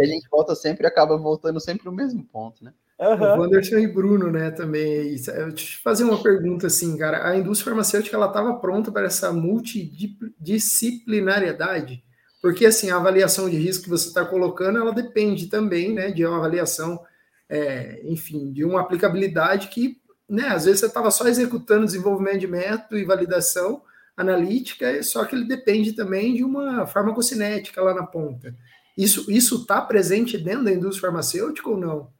a gente volta sempre e acaba voltando sempre no mesmo ponto, né? Uhum. O Anderson e Bruno, né, também. Eu te fazer uma pergunta assim, cara. A indústria farmacêutica ela estava pronta para essa multidisciplinariedade? Porque assim, a avaliação de risco que você está colocando, ela depende também né, de uma avaliação, é, enfim, de uma aplicabilidade que, né, às vezes você estava só executando desenvolvimento de método e validação analítica, só que ele depende também de uma farmacocinética lá na ponta. Isso está presente dentro da indústria farmacêutica ou não?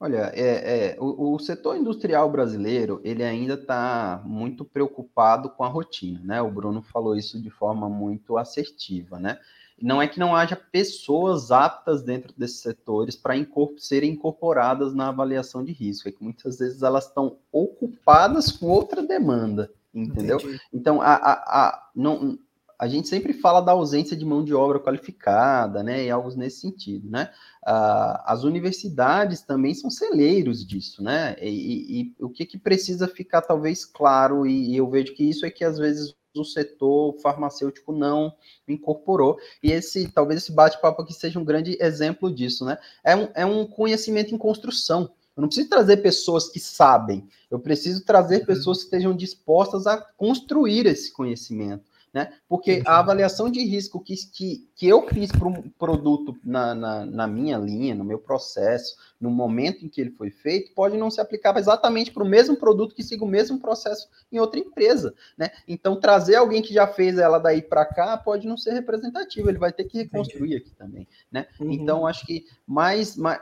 Olha, é, é o, o, setor industrial brasileiro ele ainda está muito preocupado com a rotina, né? O Bruno falou isso de forma muito assertiva, né? Não é que não haja pessoas aptas dentro desses setores para incorpor, serem incorporadas na avaliação de risco, é que muitas vezes elas estão ocupadas com outra demanda, entendeu? Entendi. Então, a, a, a, não, a gente sempre fala da ausência de mão de obra qualificada, né, e algo nesse sentido, né? Uh, as universidades também são celeiros disso, né? E, e, e o que, que precisa ficar talvez claro, e, e eu vejo que isso é que às vezes o setor farmacêutico não incorporou. E esse, talvez esse bate-papo aqui seja um grande exemplo disso, né? É um, é um conhecimento em construção. Eu não preciso trazer pessoas que sabem, eu preciso trazer uhum. pessoas que estejam dispostas a construir esse conhecimento né? Porque a avaliação de risco que, que, que eu fiz para um produto na, na, na, minha linha, no meu processo, no momento em que ele foi feito, pode não se aplicar exatamente para o mesmo produto que siga o mesmo processo em outra empresa, né? Então, trazer alguém que já fez ela daí para cá pode não ser representativo, ele vai ter que reconstruir aqui também, né? Uhum. Então, acho que mais, mais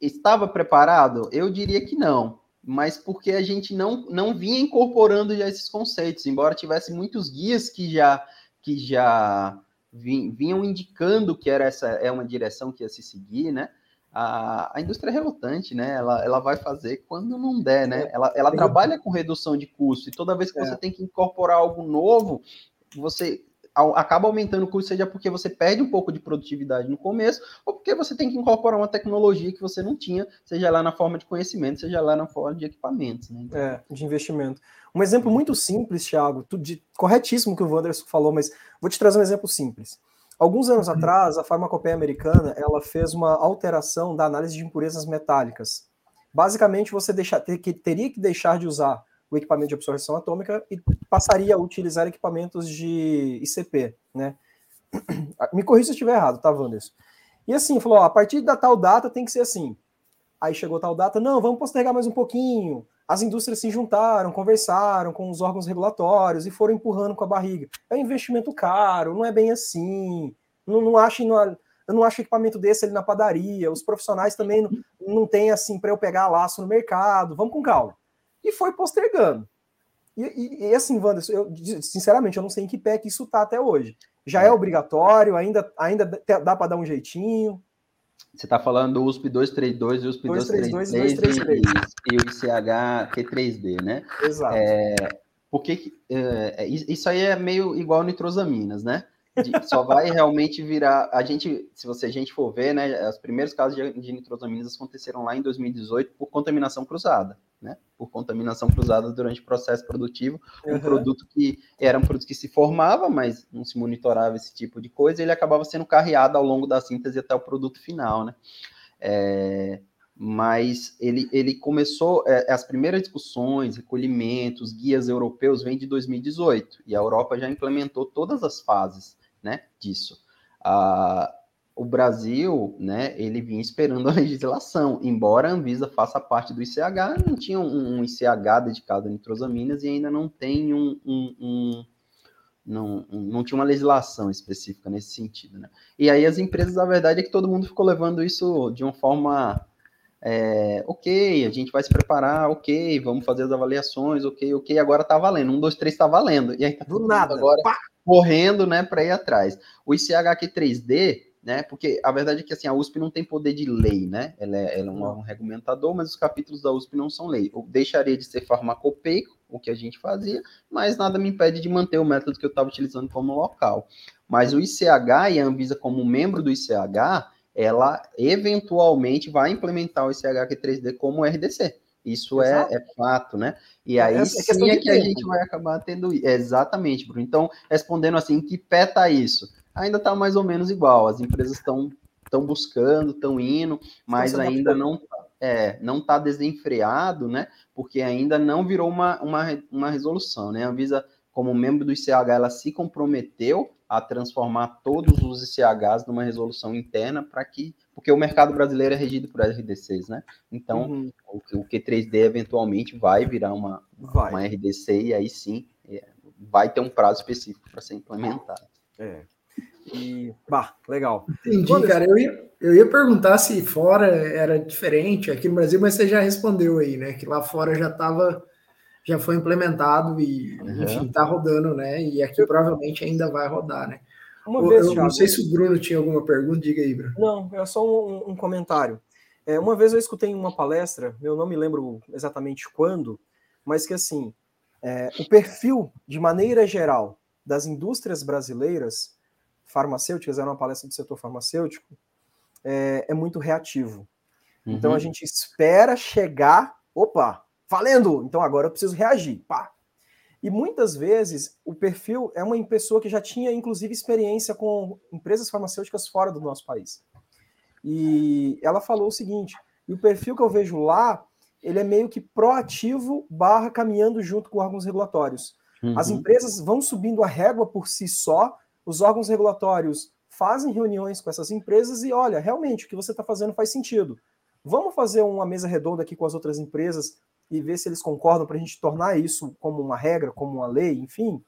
estava preparado? Eu diria que não, mas porque a gente não, não vinha incorporando já esses conceitos, embora tivesse muitos guias que já que já vinham indicando que era essa é uma direção que ia se seguir, né? A, a indústria é relutante, né? Ela, ela vai fazer quando não der, né? Ela, ela trabalha com redução de custo e toda vez que é. você tem que incorporar algo novo, você acaba aumentando o custo, seja porque você perde um pouco de produtividade no começo, ou porque você tem que incorporar uma tecnologia que você não tinha, seja lá na forma de conhecimento, seja lá na forma de equipamentos. Né? É, de investimento. Um exemplo muito simples, Thiago, de, corretíssimo que o Wanderson falou, mas vou te trazer um exemplo simples. Alguns anos uhum. atrás, a farmacopeia americana ela fez uma alteração da análise de impurezas metálicas. Basicamente, você deixa, ter, que, teria que deixar de usar o equipamento de absorção atômica e passaria a utilizar equipamentos de ICP, né? Me corrija se eu estiver errado, tá, Wanderson? E assim, falou, ó, a partir da tal data tem que ser assim. Aí chegou tal data, não, vamos postergar mais um pouquinho. As indústrias se juntaram, conversaram com os órgãos regulatórios e foram empurrando com a barriga. É um investimento caro, não é bem assim. Não, não achem, não, eu não acho equipamento desse ali na padaria. Os profissionais também não, não tem assim para eu pegar laço no mercado. Vamos com calma e foi postergando. E, e, e assim, Wanderson, eu, sinceramente, eu não sei em que pé que isso está até hoje. Já é, é obrigatório, ainda, ainda dá para dar um jeitinho. Você está falando do USP 232 e USP 232 e, 233. e, e o ICH Q3D, né? Exato. É, porque é, é isso aí é meio igual nitrosaminas, né? Só vai realmente virar. A gente, se você a gente for ver, né, os primeiros casos de, de nitrosaminas aconteceram lá em 2018 por contaminação cruzada, né? Por contaminação cruzada durante o processo produtivo, um uhum. produto que era um produto que se formava, mas não se monitorava esse tipo de coisa, e ele acabava sendo carreado ao longo da síntese até o produto final, né? É, mas ele, ele começou, é, as primeiras discussões, recolhimentos, guias europeus vêm de 2018, e a Europa já implementou todas as fases né, disso. Ah, o Brasil, né, ele vinha esperando a legislação, embora a Anvisa faça parte do ICH, não tinha um, um ICH dedicado a nitrosaminas e ainda não tem um, um, um não, não tinha uma legislação específica nesse sentido, né? E aí as empresas, a verdade é que todo mundo ficou levando isso de uma forma é, ok, a gente vai se preparar, ok, vamos fazer as avaliações, ok, ok, agora tá valendo, um, dois, três tá valendo. E aí tá do nada, agora pá. correndo, né, para ir atrás. O ICHQ 3D, né, porque a verdade é que assim, a USP não tem poder de lei, né, ela é, ela é um, um regulamentador, mas os capítulos da USP não são lei. Eu deixaria de ser farmacopeico, o que a gente fazia, mas nada me impede de manter o método que eu estava utilizando como local. Mas o ICH e a Anvisa como membro do ICH, ela eventualmente vai implementar o ICHQ 3D como RDC. Isso é, é, fato, né? E é, aí é sim é que tempo. a gente vai acabar tendo. Exatamente, Bruno. Então, respondendo assim, que pé tá isso? Ainda está mais ou menos igual. As empresas estão estão buscando, estão indo, mas ainda não é, não está desenfreado, né? Porque ainda não virou uma, uma, uma resolução, né? A Anvisa, como membro do ICH, ela se comprometeu a transformar todos os ICHs numa resolução interna para que, porque o mercado brasileiro é regido por RDCs, né? Então, uhum. o, o Q3D eventualmente vai virar uma, vai. uma RDC e aí sim é, vai ter um prazo específico para ser implementado. É. E, bah, legal. Entendi, Quando cara. Eu ia, eu ia perguntar se fora era diferente aqui no Brasil, mas você já respondeu aí, né? Que lá fora já estava já foi implementado e, uhum. enfim, está rodando, né? E aqui eu... provavelmente ainda vai rodar, né? Uma eu, vez, eu não sei se o Bruno tinha alguma pergunta, diga aí, Bruno. Não, é só um, um comentário. É, uma vez eu escutei em uma palestra, eu não me lembro exatamente quando, mas que assim, é, o perfil, de maneira geral, das indústrias brasileiras farmacêuticas, era uma palestra do setor farmacêutico, é, é muito reativo. Então, uhum. Então a gente espera chegar, opa, valendo! Então agora eu preciso reagir. Pá. E muitas vezes o perfil é uma pessoa que já tinha, inclusive, experiência com empresas farmacêuticas fora do nosso país. E ela falou o seguinte: e o perfil que eu vejo lá, ele é meio que proativo barra caminhando junto com órgãos regulatórios. Uhum. As empresas vão subindo a régua por si só, os órgãos regulatórios fazem reuniões com essas empresas e olha, realmente o que você está fazendo faz sentido. Vamos fazer uma mesa redonda aqui com as outras empresas e ver se eles concordam para a gente tornar isso como uma regra, como uma lei, enfim,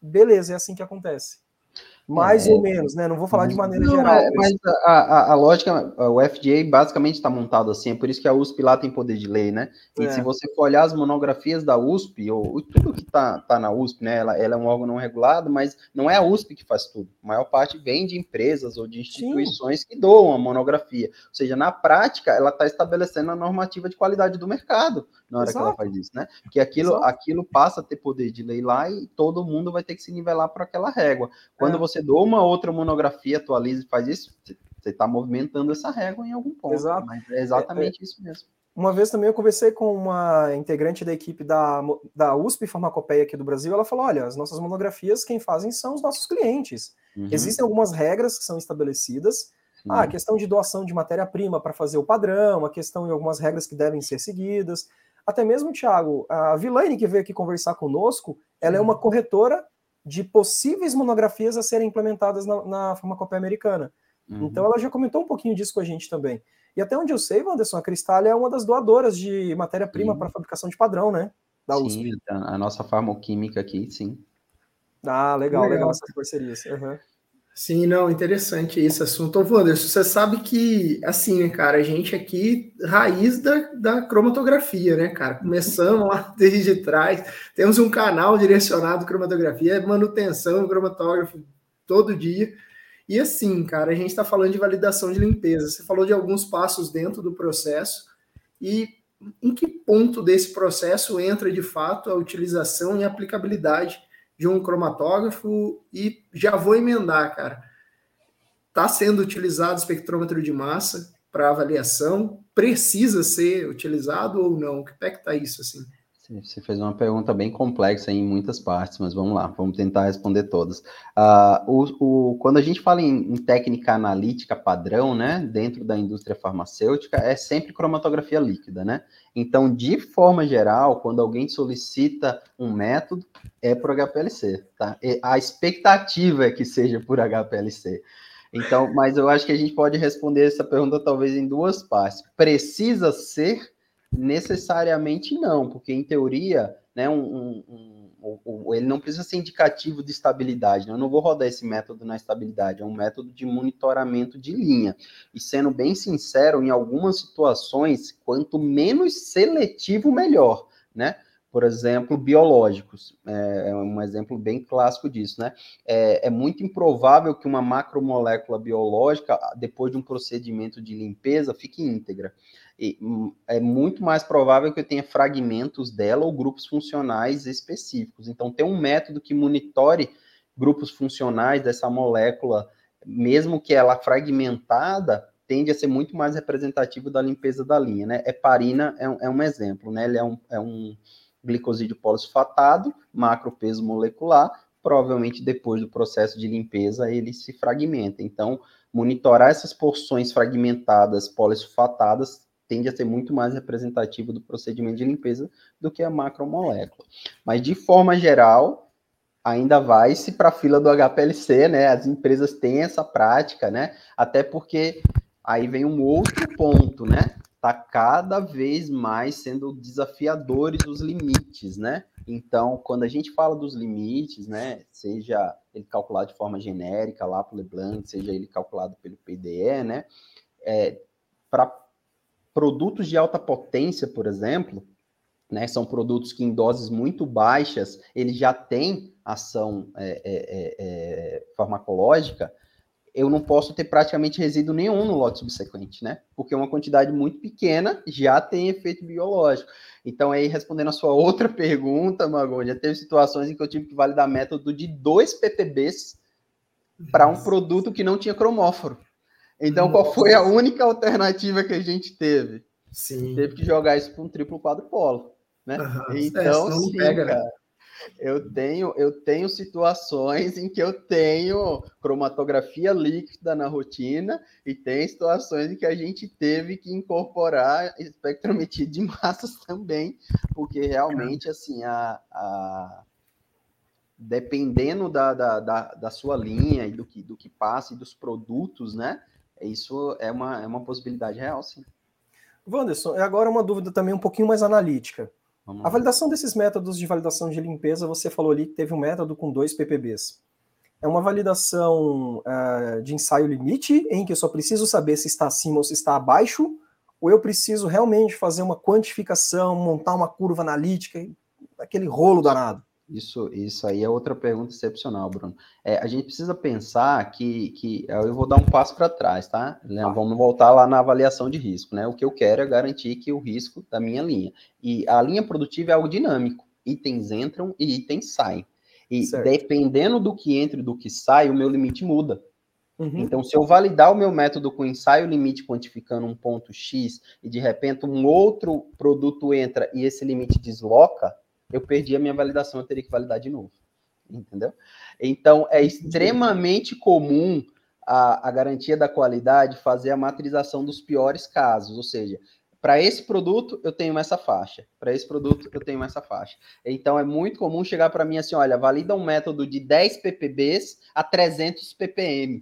beleza, é assim que acontece. Mais é, ou menos, né? Não vou falar de maneira não, geral. É, mas a, a, a, lógica, o FDA basicamente está montado assim, é por isso que a USP lá tem poder de lei, né? E é. se você for olhar as monografias da USP, ou, ou tudo que está tá na USP, né? Ela, ela, é um órgão não regulado, mas não é a USP que faz tudo. A maior parte vem de empresas ou de instituições Sim. que doam a monografia. Ou seja, na prática, ela está estabelecendo a normativa de qualidade do mercado na hora Exato. que ela faz isso, né? Porque aquilo, aquilo passa a ter poder de lei lá e todo mundo vai ter que se nivelar para aquela régua. Quando é. você doa uma outra monografia, atualiza e faz isso, você está movimentando essa régua em algum ponto. Exato. Mas é exatamente é, isso mesmo. Uma vez também eu conversei com uma integrante da equipe da, da USP Farmacopeia aqui do Brasil, ela falou, olha, as nossas monografias quem fazem são os nossos clientes. Uhum. Existem algumas regras que são estabelecidas, ah, a questão de doação de matéria-prima para fazer o padrão, a questão de algumas regras que devem ser seguidas, até mesmo, Thiago, a Vilaine, que veio aqui conversar conosco, ela é uma corretora de possíveis monografias a serem implementadas na, na farmacopeia americana. Uhum. Então, ela já comentou um pouquinho disso com a gente também. E até onde eu sei, Wanderson, a Cristália é uma das doadoras de matéria-prima para fabricação de padrão, né? Da USP. Sim, a nossa farmoquímica aqui, sim. Ah, legal, legal, legal essas parcerias. Uhum. Sim, não, interessante esse assunto. Ô, Wanderson, você sabe que, assim, né, cara, a gente aqui, raiz da, da cromatografia, né, cara? Começamos lá desde trás, temos um canal direcionado à cromatografia, manutenção cromatógrafo todo dia. E assim, cara, a gente está falando de validação de limpeza. Você falou de alguns passos dentro do processo e em que ponto desse processo entra de fato a utilização e aplicabilidade de um cromatógrafo e já vou emendar, cara. Está sendo utilizado espectrômetro de massa para avaliação? Precisa ser utilizado ou não? Que pé que está isso assim? Você fez uma pergunta bem complexa em muitas partes, mas vamos lá, vamos tentar responder todas. Uh, o, o, quando a gente fala em, em, técnica analítica padrão, né, dentro da indústria farmacêutica, é sempre cromatografia líquida, né? Então, de forma geral, quando alguém solicita um método, é por HPLC, tá? E a expectativa é que seja por HPLC. Então, mas eu acho que a gente pode responder essa pergunta talvez em duas partes. Precisa ser Necessariamente não, porque em teoria, né, um, um, um, ele não precisa ser indicativo de estabilidade. Né? Eu não vou rodar esse método na estabilidade, é um método de monitoramento de linha. E sendo bem sincero, em algumas situações, quanto menos seletivo, melhor, né? Por exemplo, biológicos. É, é um exemplo bem clássico disso, né? É, é, muito improvável que uma macromolécula biológica, depois de um procedimento de limpeza, fique íntegra. E, hum, é muito mais provável que eu tenha fragmentos dela ou grupos funcionais específicos. Então, ter um método que monitore grupos funcionais dessa molécula, mesmo que ela fragmentada, tende a ser muito mais representativo da limpeza da linha, né? Heparina é um, é um exemplo, né? Ele é um, é um glicosídeo polisfatado, macro peso molecular, provavelmente depois do processo de limpeza ele se fragmenta. Então, monitorar essas porções fragmentadas polissulfatadas tende a ser muito mais representativo do procedimento de limpeza do que a macromolécula. Mas, de forma geral, ainda vai-se para a fila do HPLC, né? As empresas têm essa prática, né? Até porque aí vem um outro ponto, né? Está cada vez mais sendo desafiadores os limites, né? Então, quando a gente fala dos limites, né, seja ele calculado de forma genérica lá pelo Leblanc, seja ele calculado pelo PDE, né, é, para produtos de alta potência, por exemplo, né, são produtos que em doses muito baixas ele já tem ação é, é, é, é farmacológica, eu não posso ter praticamente resíduo nenhum no lote subsequente, né? Porque uma quantidade muito pequena já tem efeito biológico. Então, aí, respondendo a sua outra pergunta, Magon, já teve situações em que eu tive que validar método de dois ppbs para um produto que não tinha cromóforo. Então, Nossa. qual foi a única alternativa que a gente teve? Sim. Teve que jogar isso para um triplo quadrupolo, né? Uhum. Então, é, sim, pega, né? cara, né? Eu tenho, eu tenho situações em que eu tenho cromatografia líquida na rotina e tem situações em que a gente teve que incorporar espectrometria de massas também, porque realmente assim a, a dependendo da, da, da, da, sua linha e do que, do que passa e dos produtos, né? Isso é uma, é uma possibilidade real, sim. Wanderson, agora uma dúvida também um pouquinho mais analítica. Vamos a validação desses métodos de validação de limpeza, você falou ali que teve um método com dois ppbs. É uma validação uh, de ensaio limite, em que eu só preciso saber se está acima ou se está abaixo, ou eu preciso realmente fazer uma quantificação, montar uma curva analítica, aquele rolo danado? Isso, isso aí é outra pergunta excepcional, Bruno. É, a gente precisa pensar que, que eu vou dar um passo para trás, tá? Né? Vamos voltar lá na avaliação de risco, né? O que eu quero é garantir que o risco da minha linha. E a linha produtiva é algo dinâmico. Itens entram e itens saem. E certo. dependendo do que entra e do que sai, o meu limite muda. Uhum. Então, se eu validar o meu método com ensaio limite quantificando um ponto X e de repente um outro produto entra e esse limite desloca, eu perdi a minha validação, eu teria que validar de novo. Entendeu? Então, é extremamente comum a, a garantia da qualidade fazer a matrização dos piores casos, ou seja, para esse produto eu tenho essa faixa, para esse produto eu tenho essa faixa. Então é muito comum chegar para mim assim, olha, valida um método de 10 ppbs a 300 ppm.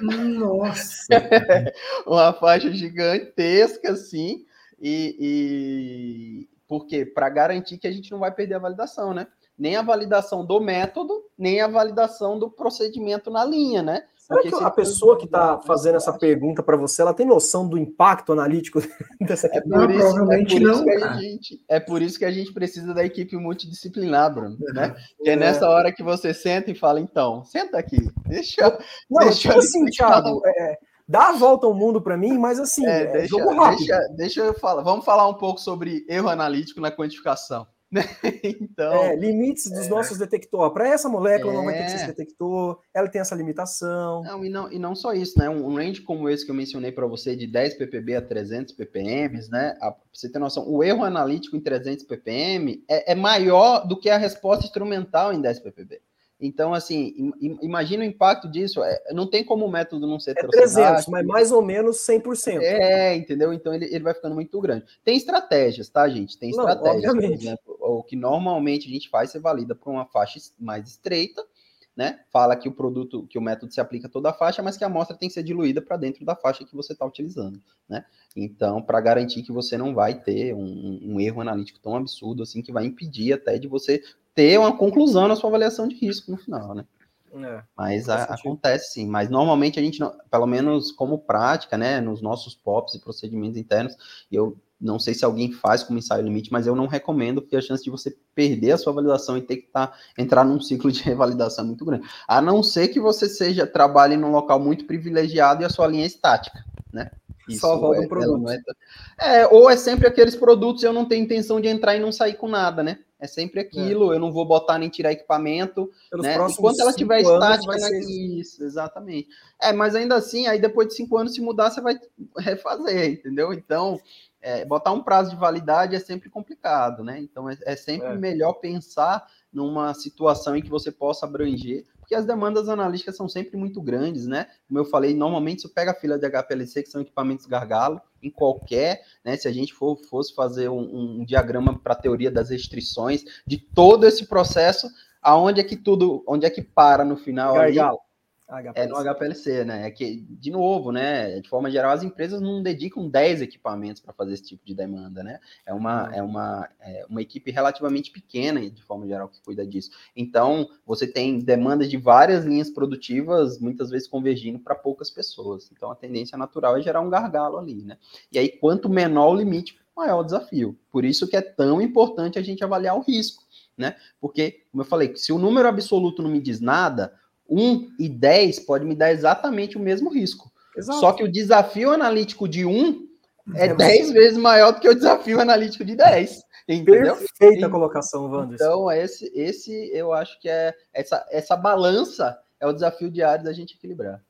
Nossa! Uma faixa gigantesca assim, e, porque para garantir que a gente não vai perder a validação, né? Nem a validação do método, nem a validação do procedimento na linha, né? Será que a pessoa que está fazendo essa pergunta para você, ela tem noção do impacto analítico dessa é por não, isso, provavelmente é por não. Isso gente, é por isso que a gente precisa da equipe multidisciplinar, Bruno, né? Que é, é nessa hora que você senta e fala, então, senta aqui, deixa, não, deixa tipo assim, Thiago, é, dá a volta ao mundo para mim, mas assim, é, é deixa, jogo rápido. Deixa, deixa, eu falar. Vamos falar um pouco sobre erro analítico na quantificação. Né? Então, é, limites dos é. nossos detectores. Para essa molécula não vai ter que ser esse é. detector, ela tem essa limitação. Não, e não, e não só isso, né? Um range como esse que eu mencionei para você, de 10 ppb a 300 ppm, né? Pra você ter noção, o erro analítico em 300 ppm é, é maior do que a resposta instrumental em 10 ppb. Então, assim, imagina o impacto disso. É, não tem como o método não ser é 300, mas mais ou menos 100%. É, entendeu? Então ele, ele vai ficando muito grande. Tem estratégias, tá, gente? Tem estratégias. Não, por exemplo, o que normalmente a gente faz, você valida para uma faixa mais estreita, né? Fala que o produto, que o método se aplica a toda a faixa, mas que a amostra tem que ser diluída para dentro da faixa que você está utilizando, né? Então, para garantir que você não vai ter um, um, erro analítico tão absurdo assim que vai impedir até de você ter uma conclusão na sua avaliação de risco no final, né? É, mas a, acontece sim, mas normalmente a gente, não, pelo menos como prática, né, nos nossos POPs e procedimentos internos, eu não sei se alguém faz como ensaio limite, mas eu não recomendo, porque a chance de você perder a sua validação e ter que tá, entrar num ciclo de revalidação é muito grande. A não ser que você seja trabalhe num local muito privilegiado e a sua linha é estática, né? Isso Só roda é, um produto. É, é, ou é sempre aqueles produtos eu não tenho intenção de entrar e não sair com nada, né? É sempre aquilo, é. eu não vou botar nem tirar equipamento, Pelos né? Enquanto ela tiver estática, né? isso, exatamente. É, mas ainda assim, aí depois de cinco anos, se mudar, você vai refazer, entendeu? Então, é, botar um prazo de validade é sempre complicado, né? Então é, é sempre é. melhor pensar numa situação em que você possa abranger, porque as demandas analíticas são sempre muito grandes, né? Como eu falei, normalmente você pega a fila de HPLC, que são equipamentos gargalo, em qualquer, né? Se a gente for, fosse fazer um, um diagrama para a teoria das restrições de todo esse processo, aonde é que tudo, onde é que para no final? Gargalo. Ali, HPLC. É no HPLC, né? É que, de novo, né? De forma geral, as empresas não dedicam 10 equipamentos para fazer esse tipo de demanda, né? É uma, é uma, é uma equipe relativamente pequena, de forma geral, que cuida disso. Então, você tem demandas de várias linhas produtivas, muitas vezes convergindo para poucas pessoas. Então, a tendência natural é gerar um gargalo ali, né? E aí, quanto menor o limite, maior o desafio. Por isso que é tão importante a gente avaliar o risco, né? Porque, como eu falei, se o número absoluto não me diz nada, 1 e 10 pode me dar exatamente o mesmo risco. Exato. Só que o desafio analítico de 1 é, é 10 vezes maior do que o desafio analítico de 10. Entendeu? Perfeita a colocação, Wanderson. Então, esse, esse eu acho que é essa, essa balança é o desafio diário da gente equilibrar.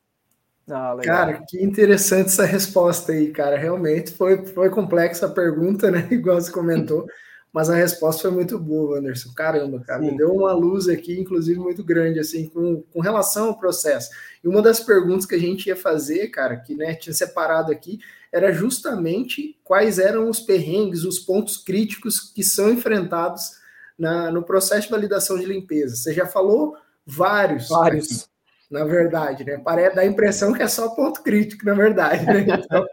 Ah, cara, que interessante essa resposta aí, cara. Realmente foi, foi complexa a pergunta, né? Igual você comentou mas a resposta foi muito boa, Anderson. Caramba, cara, Sim. me deu uma luz aqui, inclusive, muito grande, assim, com, com relação ao processo. E uma das perguntas que a gente ia fazer, cara, que né, tinha separado aqui, era justamente quais eram os perrengues, os pontos críticos que são enfrentados na, no processo de validação de limpeza. Você já falou vários. Vários. Aqui na verdade, né? Parece dar a impressão que é só ponto crítico, na verdade, né? Então,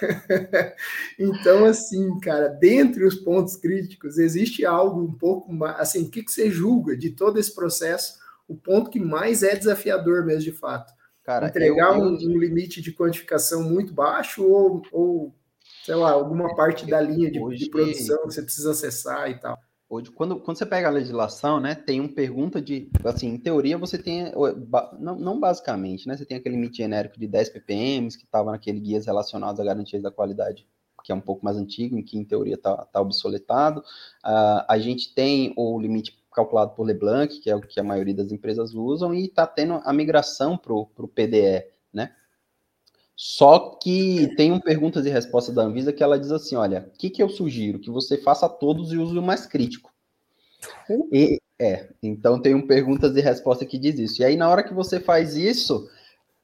então, assim, cara, dentre os pontos críticos, existe algo um pouco mais, assim, o que, que você julga de todo esse processo, o ponto que mais é desafiador mesmo, de fato? Cara, Entregar eu, eu... Um, um, limite de quantificação muito baixo ou, ou sei lá, alguma parte da linha de, de produção que você precisa acessar e tal? Hoje, quando, quando você pega a legislação, né, tem uma pergunta de, assim, em teoria você tem, não, não basicamente, né, você tem aquele limite genérico de 10 ppm que estava naquele guias relacionados à garantia da qualidade, que é um pouco mais antigo, em que em teoria está tá obsoletado. Uh, a gente tem o limite calculado por Leblanc, que é o que a maioria das empresas usam, e está tendo a migração para o PDE, né, só que tem um perguntas e respostas da Anvisa que ela diz assim: olha, o que, que eu sugiro? Que você faça todos e use o mais crítico. E, é, então tem um perguntas e respostas que diz isso. E aí, na hora que você faz isso,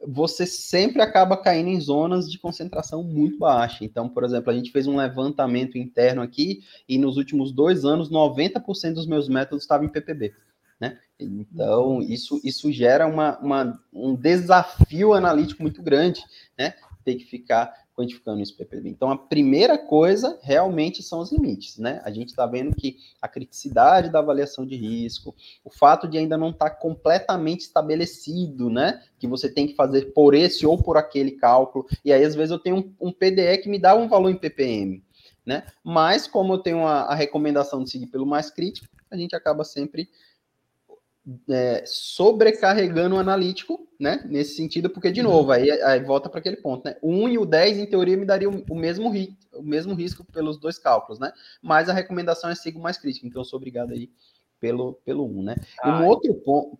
você sempre acaba caindo em zonas de concentração muito baixa. Então, por exemplo, a gente fez um levantamento interno aqui e nos últimos dois anos, 90% dos meus métodos estavam em PPB. Né? Então, isso, isso gera uma, uma, um desafio analítico muito grande, né? Ter que ficar quantificando isso PPB. Então, a primeira coisa realmente são os limites, né? A gente está vendo que a criticidade da avaliação de risco, o fato de ainda não estar tá completamente estabelecido, né? Que você tem que fazer por esse ou por aquele cálculo, e aí às vezes eu tenho um, um PDE que me dá um valor em ppm, né? Mas como eu tenho a, a recomendação de seguir pelo mais crítico, a gente acaba sempre é, sobrecarregando o analítico, né? Nesse sentido, porque, de novo, aí, aí volta para aquele ponto, né? O 1 e o 10, em teoria, me dariam o mesmo, ri, o mesmo risco pelos dois cálculos, né? Mas a recomendação é sigo mais crítico, então eu sou obrigado aí pelo, pelo 1, né? Ah, um outro ponto,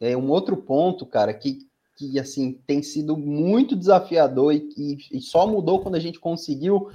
é um outro ponto, cara, que, que assim tem sido muito desafiador e, e, e só mudou quando a gente conseguiu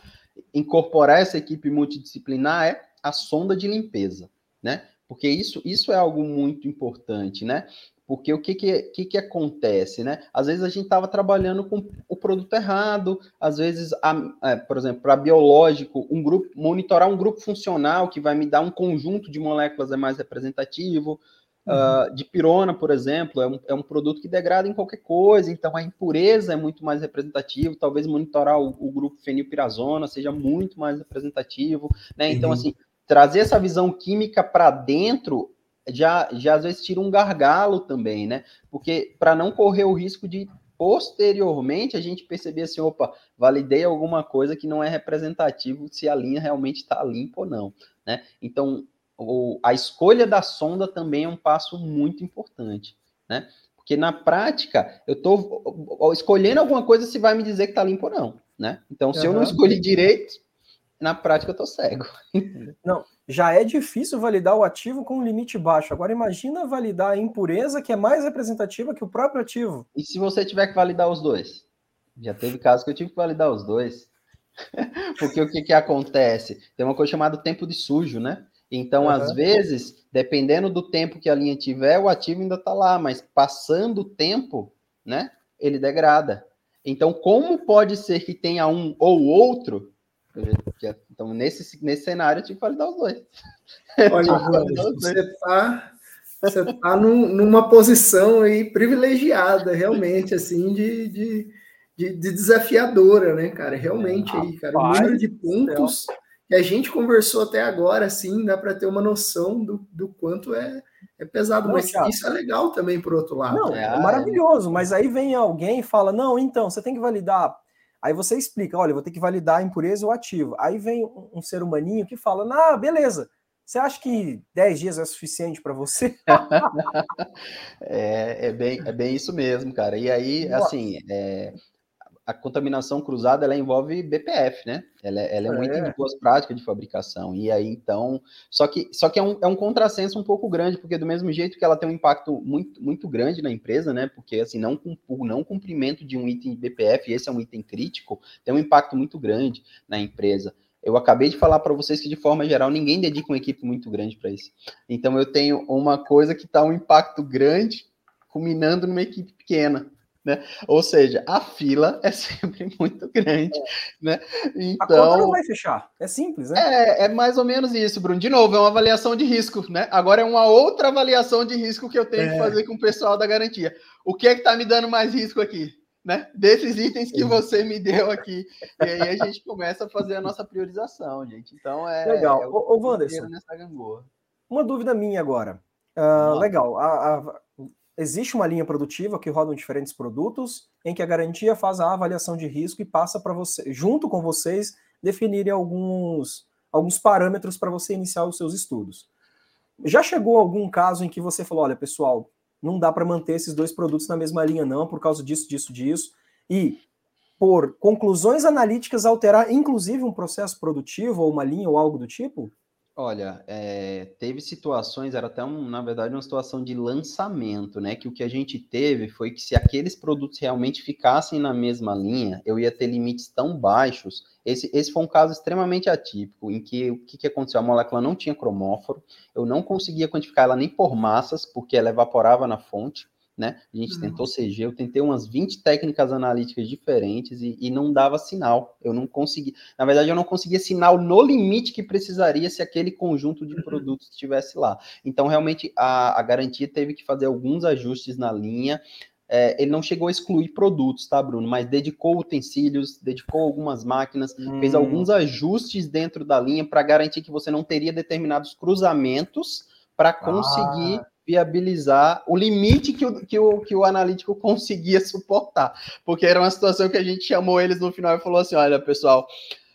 incorporar essa equipe multidisciplinar é a sonda de limpeza, né? Porque isso, isso é algo muito importante, né? Porque o que que, que, que acontece, né? Às vezes a gente estava trabalhando com o produto errado, às vezes, a, é, por exemplo, para biológico, um grupo, monitorar um grupo funcional que vai me dar um conjunto de moléculas é mais representativo. Uhum. Uh, de pirona, por exemplo, é um, é um produto que degrada em qualquer coisa, então a impureza é muito mais representativo. Talvez monitorar o, o grupo fenilpirazona seja muito mais representativo, né? Então, uhum. assim, trazer essa visão química para dentro já, já às vezes tira um gargalo também, né? Porque para não correr o risco de posteriormente a gente perceber assim, opa, validei alguma coisa que não é representativo se a linha realmente está limpa ou não, né? Então, o, a escolha da sonda também é um passo muito importante, né? Porque na prática, eu estou escolhendo alguma coisa se vai me dizer que está limpo ou não, né? Então, se uhum. eu não escolhi direito, na prática eu tô cego. Não, já é difícil validar o ativo com um limite baixo. Agora imagina validar a impureza que é mais representativa que o próprio ativo. E se você tiver que validar os dois? Já teve casos que eu tive que validar os dois. Porque o que, que acontece? Tem uma coisa chamada tempo de sujo, né? Então, uhum. às vezes, dependendo do tempo que a linha tiver, o ativo ainda está lá, mas passando o tempo, né, ele degrada. Então, como pode ser que tenha um ou outro, então, nesse, nesse cenário, eu tive que validar os dois. Olha, você está você tá num, numa posição aí privilegiada, realmente, assim, de, de, de, de desafiadora, né, cara? Realmente aí, cara, o número de pontos que a gente conversou até agora, assim, dá para ter uma noção do, do quanto é, é pesado, não, mas cara. isso é legal também, por outro lado. Não, é, é maravilhoso, mas aí vem alguém e fala, não, então, você tem que validar Aí você explica, olha, vou ter que validar a impureza ou ativo. Aí vem um, um ser humaninho que fala, ah, beleza, você acha que 10 dias é suficiente para você? é, é, bem, é bem isso mesmo, cara. E aí, assim, é, a contaminação cruzada ela envolve BPF, né? Ela, é, ela é um é. item de boas práticas de fabricação. E aí, então. Só que, só que é, um, é um contrassenso um pouco grande, porque do mesmo jeito que ela tem um impacto muito, muito grande na empresa, né? Porque assim, não, o não cumprimento de um item de BPF, esse é um item crítico, tem um impacto muito grande na empresa. Eu acabei de falar para vocês que, de forma geral, ninguém dedica uma equipe muito grande para isso. Então, eu tenho uma coisa que está um impacto grande, culminando numa equipe pequena. Né? Ou seja, a fila é sempre muito grande, né? Então, a conta não vai fechar, é simples, né? É, é mais ou menos isso, Bruno. De novo, é uma avaliação de risco, né? Agora é uma outra avaliação de risco que eu tenho é. que fazer com o pessoal da garantia. O que é que está me dando mais risco aqui? Né? Desses itens que você me deu aqui. E aí a gente começa a fazer a nossa priorização, gente. Então é. Legal. É ô, ô Wanderson, uma dúvida minha agora. Uh, legal. A, a, existe uma linha produtiva que rodam diferentes produtos, em que a garantia faz a avaliação de risco e passa para você, junto com vocês, definirem alguns, alguns parâmetros para você iniciar os seus estudos. Já chegou algum caso em que você falou, olha, pessoal, não dá para manter esses dois produtos na mesma linha, não, por causa disso, disso, disso, e por conclusões analíticas alterar, inclusive, um processo produtivo ou uma linha ou algo do tipo? Olha, é, teve situações, era até, um, na verdade, uma situação de lançamento, né? Que o que a gente teve foi que se aqueles produtos realmente ficassem na mesma linha, eu ia ter limites tão baixos. Esse, esse foi um caso extremamente atípico, em que o que, que aconteceu? A molécula não tinha cromóforo, eu não conseguia quantificar ela nem por massas, porque ela evaporava na fonte né? A gente uhum. tentou CG, eu tentei umas 20 técnicas analíticas diferentes e, e, não dava sinal. Eu não consegui. Na verdade, eu não conseguia sinal no limite que precisaria se aquele conjunto de uhum. produtos estivesse lá. Então, realmente, a, a garantia teve que fazer alguns ajustes na linha. É, ele não chegou a excluir produtos, tá, Bruno? Mas dedicou utensílios, dedicou algumas máquinas, hum. fez alguns ajustes dentro da linha para garantir que você não teria determinados cruzamentos para conseguir ah viabilizar o limite que o, que, o, que o analítico conseguia suportar. Porque era uma situação que a gente chamou eles no final e falou assim: olha, pessoal,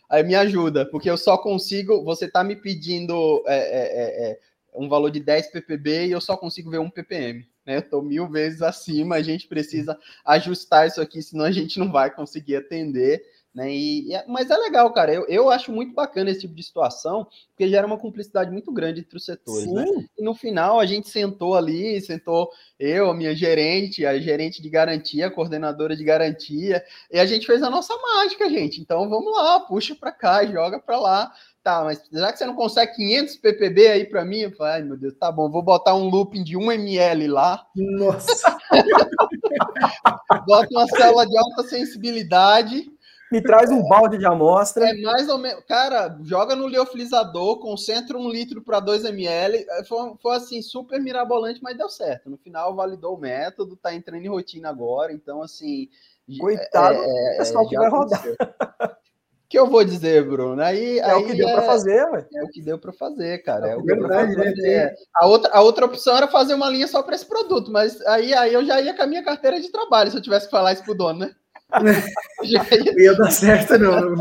aí me ajuda, porque eu só consigo. Você está me pedindo. É, é, é, é um valor de 10 ppb e eu só consigo ver um ppm. Né? Eu estou mil vezes acima, a gente precisa ajustar isso aqui, senão a gente não vai conseguir atender. Né? E, e, mas é legal, cara. Eu, eu acho muito bacana esse tipo de situação, porque gera uma cumplicidade muito grande entre os setores. Né? E no final a gente sentou ali, sentou eu, a minha gerente, a gerente de garantia, a coordenadora de garantia, e a gente fez a nossa mágica, gente. Então vamos lá, puxa para cá, joga para lá. Tá, mas já que você não consegue 500 ppb aí para mim, eu falei, ai meu Deus, tá bom, vou botar um looping de 1 ml lá. Nossa! Bota uma célula de alta sensibilidade me traz um balde de amostra. É mais ou menos. Cara, joga no liofilizador, concentra um litro para 2 ml. Foi, foi, assim, super mirabolante, mas deu certo. No final, validou o método, tá entrando em rotina agora. Então, assim. Coitado é, é, pessoal que vai rodar. que eu vou dizer, Bruno? Aí, é aí o que deu é, para fazer, ué. É o que deu para fazer, cara. É, o que verdade, deu fazer. Né? A, outra, a outra opção era fazer uma linha só para esse produto, mas aí, aí eu já ia com a minha carteira de trabalho se eu tivesse que falar isso pro dono, né? Ia dar certo, não.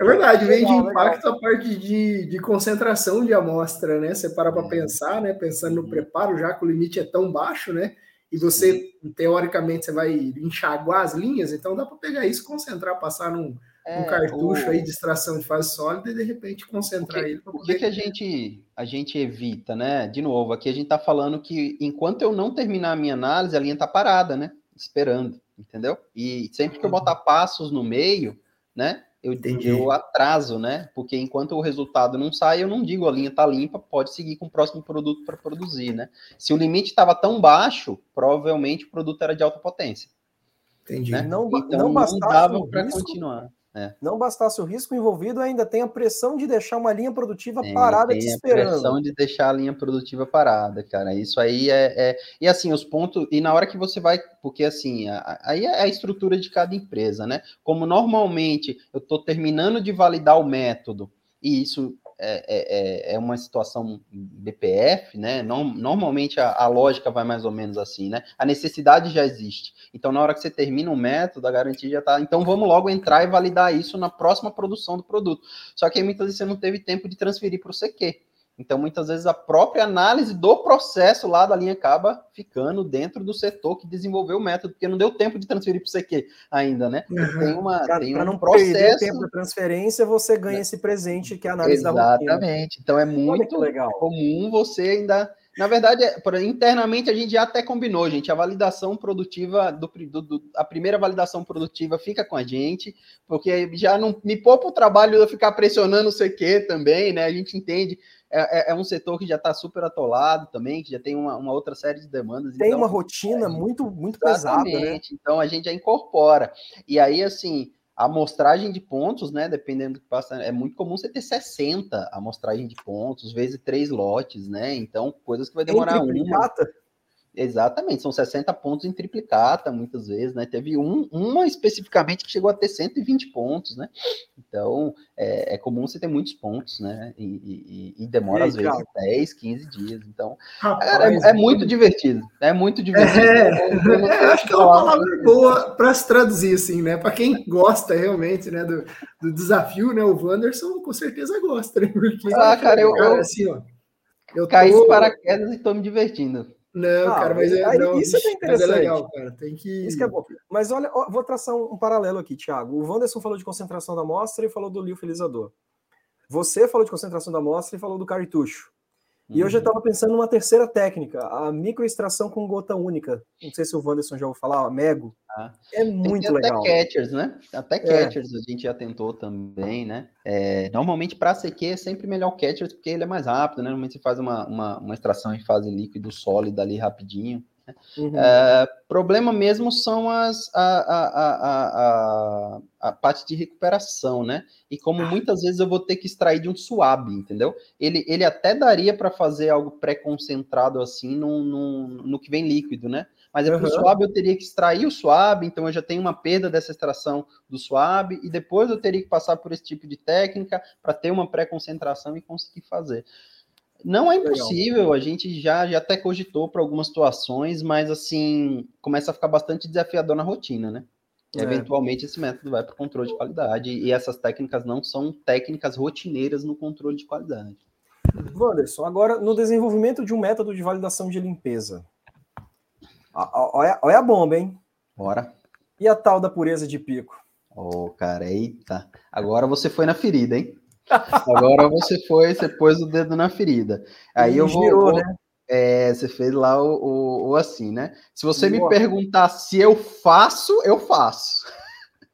É verdade, vem de impacto a parte de, de concentração de amostra, né? Você para para pensar, né? Pensando no preparo, já que o limite é tão baixo, né? E você, teoricamente, você vai enxaguar as linhas, então dá para pegar isso, concentrar, passar num, é, cartucho o... aí de extração de fase sólida e de repente concentrar que, ele. O que, que a gente a gente evita, né? De novo, aqui a gente está falando que enquanto eu não terminar a minha análise, a linha está parada, né? Esperando entendeu? E sempre que eu botar passos no meio, né? Eu, eu atraso, né? Porque enquanto o resultado não sai, eu não digo a linha tá limpa, pode seguir com o próximo produto para produzir, né? Se o limite estava tão baixo, provavelmente o produto era de alta potência. Entendi. Né? Não, então, não, não dava para continuar. É. Não bastasse o risco envolvido, ainda tem a pressão de deixar uma linha produtiva tem, parada tem te esperando. a pressão de deixar a linha produtiva parada, cara. Isso aí é, é, E assim, os pontos. E na hora que você vai. Porque assim, aí é a estrutura de cada empresa, né? Como normalmente eu estou terminando de validar o método, e isso é, é, é, é uma situação BPF, né? normalmente a, a, lógica vai mais ou menos assim, né? A necessidade já existe. Então, na hora que você termina um método, a garantia já está. Então, vamos logo entrar e validar isso na próxima produção do produto. Só que aí muitas vezes você não teve tempo de transferir para o CQ. Então, muitas vezes, a própria análise do processo lá da linha acaba ficando dentro do setor que desenvolveu o método, porque não deu tempo de transferir para o CQ ainda, né? Uhum. Tem uma pra, tem um não processo. Perder tempo da transferência, você ganha é. esse presente que é a análise Exatamente. da rotina. Exatamente. Então, é muito legal. comum você ainda. Na verdade, é, internamente a gente já até combinou, gente. A validação produtiva, do, do, do, a primeira validação produtiva fica com a gente, porque já não me poupa o trabalho de eu ficar pressionando o CQ também, né? A gente entende é, é, é um setor que já está super atolado também, que já tem uma, uma outra série de demandas. Tem então, uma rotina é, muito, muito pesada, né? Então a gente já incorpora. E aí, assim, a amostragem de pontos, né? Dependendo do que passa, é muito comum você ter 60 amostragem de pontos, vezes três lotes, né? Então, coisas que vai demorar uma. Exatamente, são 60 pontos em triplicata, muitas vezes, né? Teve um, uma especificamente que chegou a ter 120 pontos, né? Então, é, é comum você ter muitos pontos, né? E, e, e demora, às vezes, 10, 15 dias. Então, Rapaz, é, é, muito divertido. É muito divertido. É, é, acho que é uma palavra boa para se traduzir, assim, né? Para quem gosta realmente, né, do, do desafio, né? O Wanderson com certeza gosta, né? Porque, ah, cara, eu, eu, assim, ó, eu caí tô... paraquedas e estou me divertindo. Não, ah, cara, mas é, aí, não, isso é interessante. É legal, cara. Tem que. Isso que é bom. Mas olha, ó, vou traçar um, um, paralelo aqui, Thiago. O Wanderson falou de concentração da amostra e falou do liofilizador. Você falou de concentração da amostra e falou do cartucho. E uhum. eu já estava pensando numa terceira técnica, a microextração com gota única. Não sei se o Wanderson já ouviu falar, Mego. Ah, é muito legal. Até catchers, né? Até é. catchers é. a gente já tentou também, né? É, normalmente para CQ é sempre melhor catchers porque ele é mais rápido, né? Normalmente você faz uma, uma, uma extração em fase líquido sólida ali rapidinho. Uhum. É, problema mesmo são as a, a, a, a, parte de recuperação, né? E como muitas vezes eu vou ter que extrair de um suave, entendeu? Ele, ele até daria para fazer algo pré-concentrado assim no, no, no que vem líquido, né? Mas é uhum. para o suave eu teria que extrair o suave, então eu já tenho uma perda dessa extração do suave, e depois eu teria que passar por esse tipo de técnica para ter uma pré-concentração e conseguir fazer. Não é impossível, a gente já, já até cogitou para algumas situações, mas assim, começa a ficar bastante desafiador na rotina, né? É. Eventualmente esse método vai para o controle de qualidade, e essas técnicas não são técnicas rotineiras no controle de qualidade. Wanderson, agora no desenvolvimento de um método de validação de limpeza. Olha, olha a bomba, hein? Bora. E a tal da pureza de pico? Ô, oh, cara, eita. Agora você foi na ferida, hein? Agora você foi, você pôs o dedo na ferida. Aí eu vou. Girou, né? É, você fez lá o, o, o, assim, né? Se você Boa. me perguntar se eu faço, eu faço.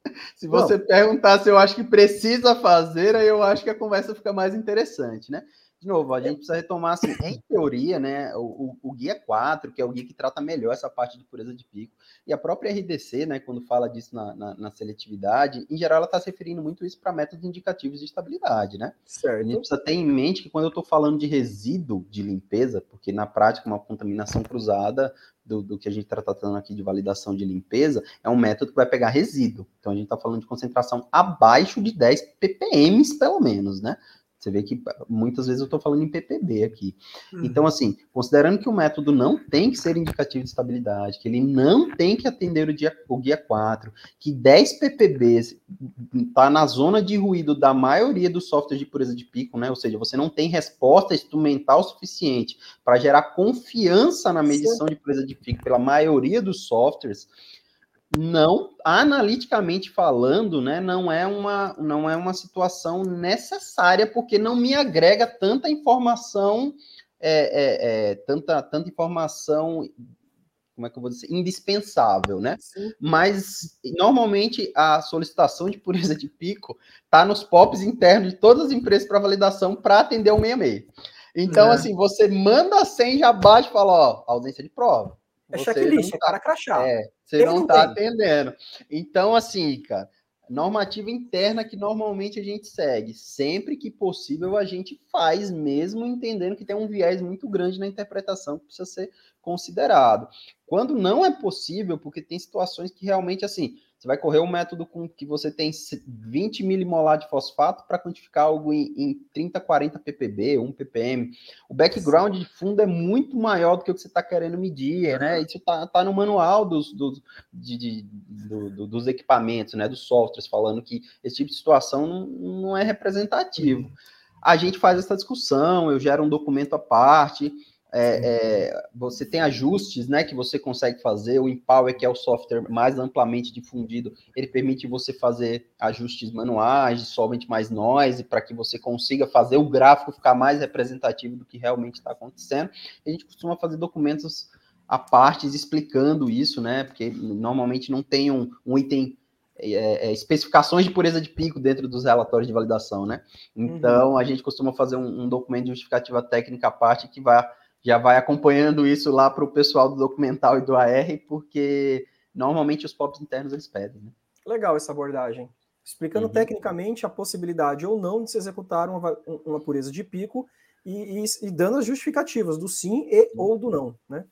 se você Não. perguntar se eu acho que precisa fazer, aí eu acho que a conversa fica mais interessante, né? De novo, a gente precisa retomar, assim, em teoria, né, o, o, guia 4, que é o guia que trata melhor essa parte de pureza de pico, e a própria RDC, né, quando fala disso na, na, na seletividade, em geral ela está se referindo muito isso para métodos indicativos de estabilidade, né? Certo. A gente precisa ter em mente que quando eu estou falando de resíduo de limpeza, porque na prática uma contaminação cruzada do, do, que a gente está tratando aqui de validação de limpeza, é um método que vai pegar resíduo. Então a gente está falando de concentração abaixo de 10 ppm, pelo menos, né? Você vê que muitas vezes eu estou falando em PPB aqui. Uhum. Então, assim, considerando que o método não tem que ser indicativo de estabilidade, que ele não tem que atender o, dia, o guia 4, que 10 PPBs está na zona de ruído da maioria dos softwares de pureza de pico, né? Ou seja, você não tem resposta instrumental suficiente para gerar confiança na medição Sim. de pureza de pico pela maioria dos softwares não analiticamente falando, né, não é uma não é uma situação necessária porque não me agrega tanta informação é, é, é, tanta tanta informação como é que eu vou dizer indispensável, né? Sim. Mas normalmente a solicitação de pureza de pico está nos POPs internos de todas as empresas para validação para atender o 66. Então, é. assim, você manda 100 já bate e fala, ó, ausência de prova. É checklist, é para crachar. É, você não está atendendo. Então, assim, cara, normativa interna que normalmente a gente segue. Sempre que possível, a gente faz, mesmo entendendo que tem um viés muito grande na interpretação que precisa ser considerado. Quando não é possível, porque tem situações que realmente, assim, você vai correr um método com que você tem 20 milimolar de fosfato para quantificar algo em, em 30, 40 ppb, 1 ppm. O background de fundo é muito maior do que o que você está querendo medir, né? Isso está tá no manual dos, dos, de, de, do, dos equipamentos, né? Dos softwares, falando que esse tipo de situação não, não é representativo. A gente faz essa discussão, eu gero um documento à parte, é, é, você tem ajustes né, que você consegue fazer. O Empower, que é o software mais amplamente difundido, ele permite você fazer ajustes manuais, somente mais noise, para que você consiga fazer o gráfico ficar mais representativo do que realmente está acontecendo. A gente costuma fazer documentos a partes explicando isso, né? Porque normalmente não tem um, um item é, é, especificações de pureza de pico dentro dos relatórios de validação, né? Então, uhum. a gente costuma fazer um, um documento de justificativa técnica à parte que vai já vai acompanhando isso lá para o pessoal do documental e do AR, porque normalmente os POPs internos eles pedem. Né? Legal essa abordagem. Explicando uhum. tecnicamente a possibilidade ou não de se executar uma, uma pureza de pico e, e, e, dando as justificativas do sim e uhum. ou do não, né?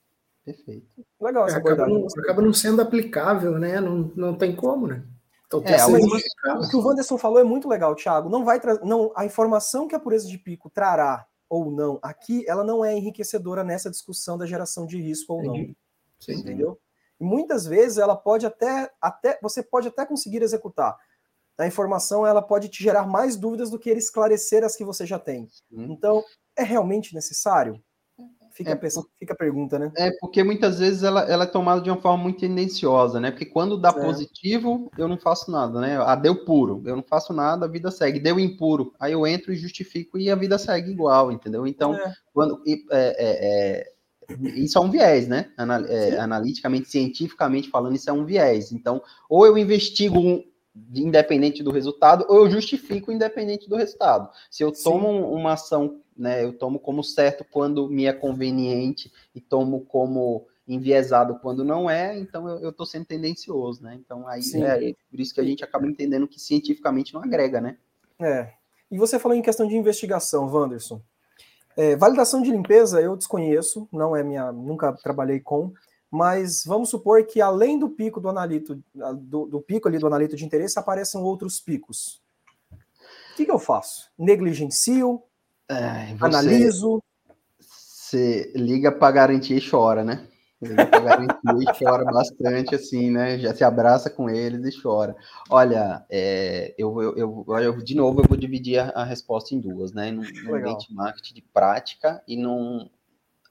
Perfeito. Legal essa acaba abordagem. Não, acaba não sendo aplicável, né? Não, não tem como, né? Então, é, o que o Wanderson falou é muito legal, Thiago. Não vai não a informação que a pureza de pico trará ou não aqui, ela não é enriquecedora nessa discussão da geração de risco ou não. Sim. Entendeu? E muitas vezes ela pode até, até você pode até conseguir executar. A informação ela pode te gerar mais dúvidas do que ele esclarecer as que você já tem. Então, é realmente necessário? Fica, é, a, fica a pergunta, né? É, porque muitas vezes ela, ela é tomada de uma forma muito tendenciosa, né? Porque quando dá é. positivo, eu não faço nada, né? Ah, deu puro, eu não faço nada, a vida segue. Deu impuro, aí eu entro e justifico e a vida segue igual, entendeu? Então, é. quando. É, é, é, isso é um viés, né? Anal, é, analiticamente, cientificamente falando, isso é um viés. Então, ou eu investigo um, independente do resultado, ou eu justifico independente do resultado. Se eu tomo Sim. uma ação né? Eu tomo como certo quando me é conveniente e tomo como enviesado quando não é, então eu estou sendo tendencioso, né? Então aí Sim. é por isso que a gente acaba entendendo que cientificamente não agrega, né? É. E você falou em questão de investigação, Wanderson. É, validação de limpeza eu desconheço, não é minha, nunca trabalhei com, mas vamos supor que além do pico do analito, do, do pico ali do analito de interesse, apareçam outros picos. O que, que eu faço? Negligencio? É, você, analiso. Você liga para garantir e chora, né? e chora bastante, assim, né? Já se abraça com eles e chora. Olha, é, eu, eu, eu, eu, de novo, eu vou dividir a, a resposta em duas, né? Num, num benchmark de prática e num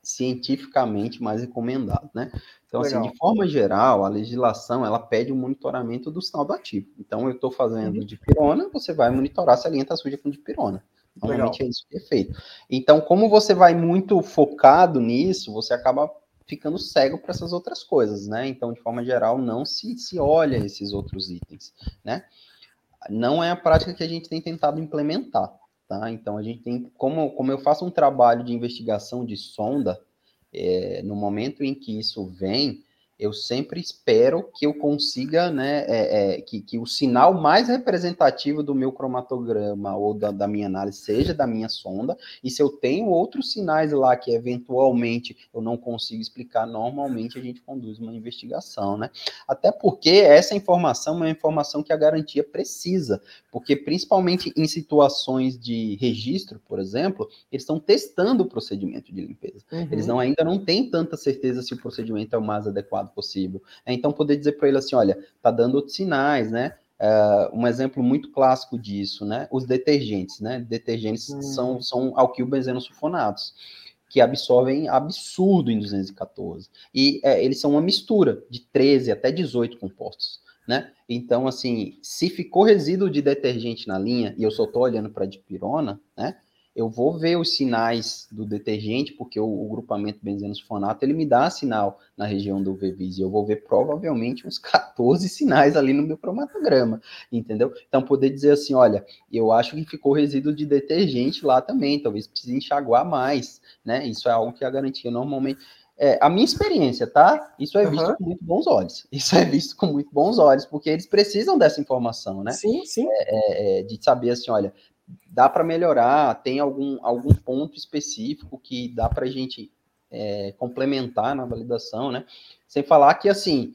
cientificamente mais recomendado, né? Então, Legal. assim, de forma geral, a legislação, ela pede o um monitoramento do sinal do ativo. Então, eu estou fazendo uhum. de pirona, você vai monitorar se a linha está suja com de pirona. Normalmente Legal. é isso que é feito. Então, como você vai muito focado nisso, você acaba ficando cego para essas outras coisas, né? Então, de forma geral, não se, se olha esses outros itens, né? Não é a prática que a gente tem tentado implementar, tá? Então, a gente tem, como, como eu faço um trabalho de investigação de sonda, é, no momento em que isso vem, eu sempre espero que eu consiga, né, é, é, que, que o sinal mais representativo do meu cromatograma ou da, da, minha análise seja da minha sonda, e se eu tenho outros sinais lá que eventualmente eu não consigo explicar, normalmente a gente conduz uma investigação, né? Até porque essa informação é uma informação que a garantia precisa, porque principalmente em situações de registro, por exemplo, eles estão testando o procedimento de limpeza. Uhum. Eles não, ainda não têm tanta certeza se o procedimento é o mais adequado possível. É, então, poder dizer para ele assim, olha, tá dando outros sinais, né? Uh, um exemplo muito clássico disso, né? Os detergentes, né? Detergentes hum. são, são alquilbenzeno sulfonatos, que absorvem absurdo em 214. E é, eles são uma mistura de 13 até 18 compostos, né? Então, assim, se ficou resíduo de detergente na linha, e eu só estou olhando para dipirona, né? Eu vou ver os sinais do detergente, porque o, o grupamento benzeno-sulfonato, ele me dá sinal na região do VVIS, e eu vou ver provavelmente uns 14 sinais ali no meu cromatograma, entendeu? Então, poder dizer assim, olha, eu acho que ficou resíduo de detergente lá também, talvez precise enxaguar mais, né? Isso é algo que a garantia normalmente... É, a minha experiência, tá? Isso é visto uhum. com muito bons olhos. Isso é visto com muito bons olhos, porque eles precisam dessa informação, né? Sim, sim. É, é, de saber assim, olha, dá para melhorar, tem algum, algum ponto específico que dá para a gente é, complementar na validação, né? Sem falar que, assim,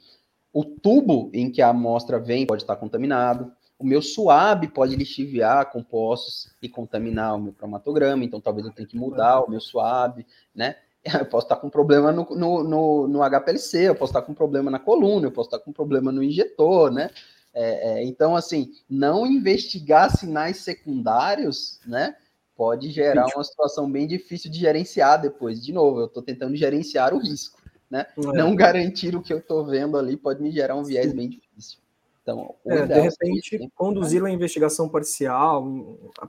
o tubo em que a amostra vem pode estar contaminado, o meu suave pode lixiviar compostos e contaminar o meu cromatograma, então talvez eu tenha que mudar o meu suave, né? Eu posso estar com problema no, no, no, no HPLC, eu posso estar com problema na coluna, eu posso estar com problema no injetor, né? É, é, então, assim, não investigar sinais secundários, né? Pode gerar uma situação bem difícil de gerenciar depois. De novo, eu estou tentando gerenciar o risco, né? É. Não garantir o que eu estou vendo ali pode me gerar um viés bem difícil. Então, é, de repente, conduzir uma investigação parcial,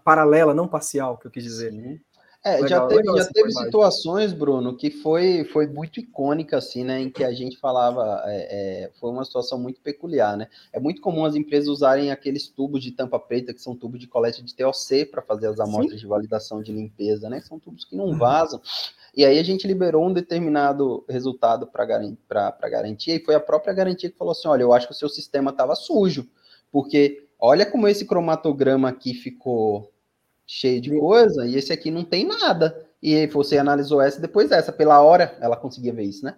paralela, não parcial, que eu quis dizer. Sim. É, legal, já teve, já teve situações, Bruno, que foi, foi muito icônica, assim, né? Em que a gente falava, é, é, foi uma situação muito peculiar, né? É muito comum as empresas usarem aqueles tubos de tampa preta, que são tubos de coleta de TOC, para fazer as amostras Sim. de validação de limpeza, né? São tubos que não uhum. vazam. E aí a gente liberou um determinado resultado para garantia, e foi a própria garantia que falou assim: olha, eu acho que o seu sistema estava sujo, porque olha como esse cromatograma aqui ficou cheio de coisa, e esse aqui não tem nada. E aí você analisou essa depois dessa, pela hora ela conseguia ver isso, né?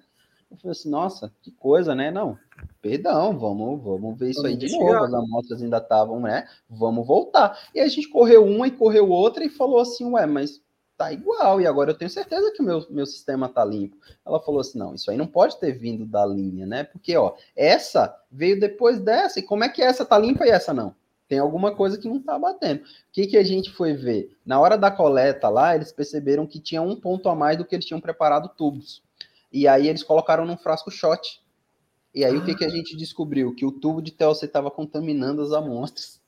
Eu falei assim, nossa, que coisa, né? Não, perdão, vamos, vamos ver isso aí de novo. As amostras ainda estavam, né? Vamos voltar. E a gente correu uma e correu outra e falou assim, ué, mas tá igual, e agora eu tenho certeza que o meu, meu sistema tá limpo. Ela falou assim: não, isso aí não pode ter vindo da linha, né? Porque, ó, essa veio depois dessa, e como é que essa tá limpa e essa não? Tem alguma coisa que não está batendo. O que, que a gente foi ver? Na hora da coleta lá, eles perceberam que tinha um ponto a mais do que eles tinham preparado tubos. E aí eles colocaram num frasco shot. E aí ah. o que, que a gente descobriu? Que o tubo de TLC estava contaminando as amostras.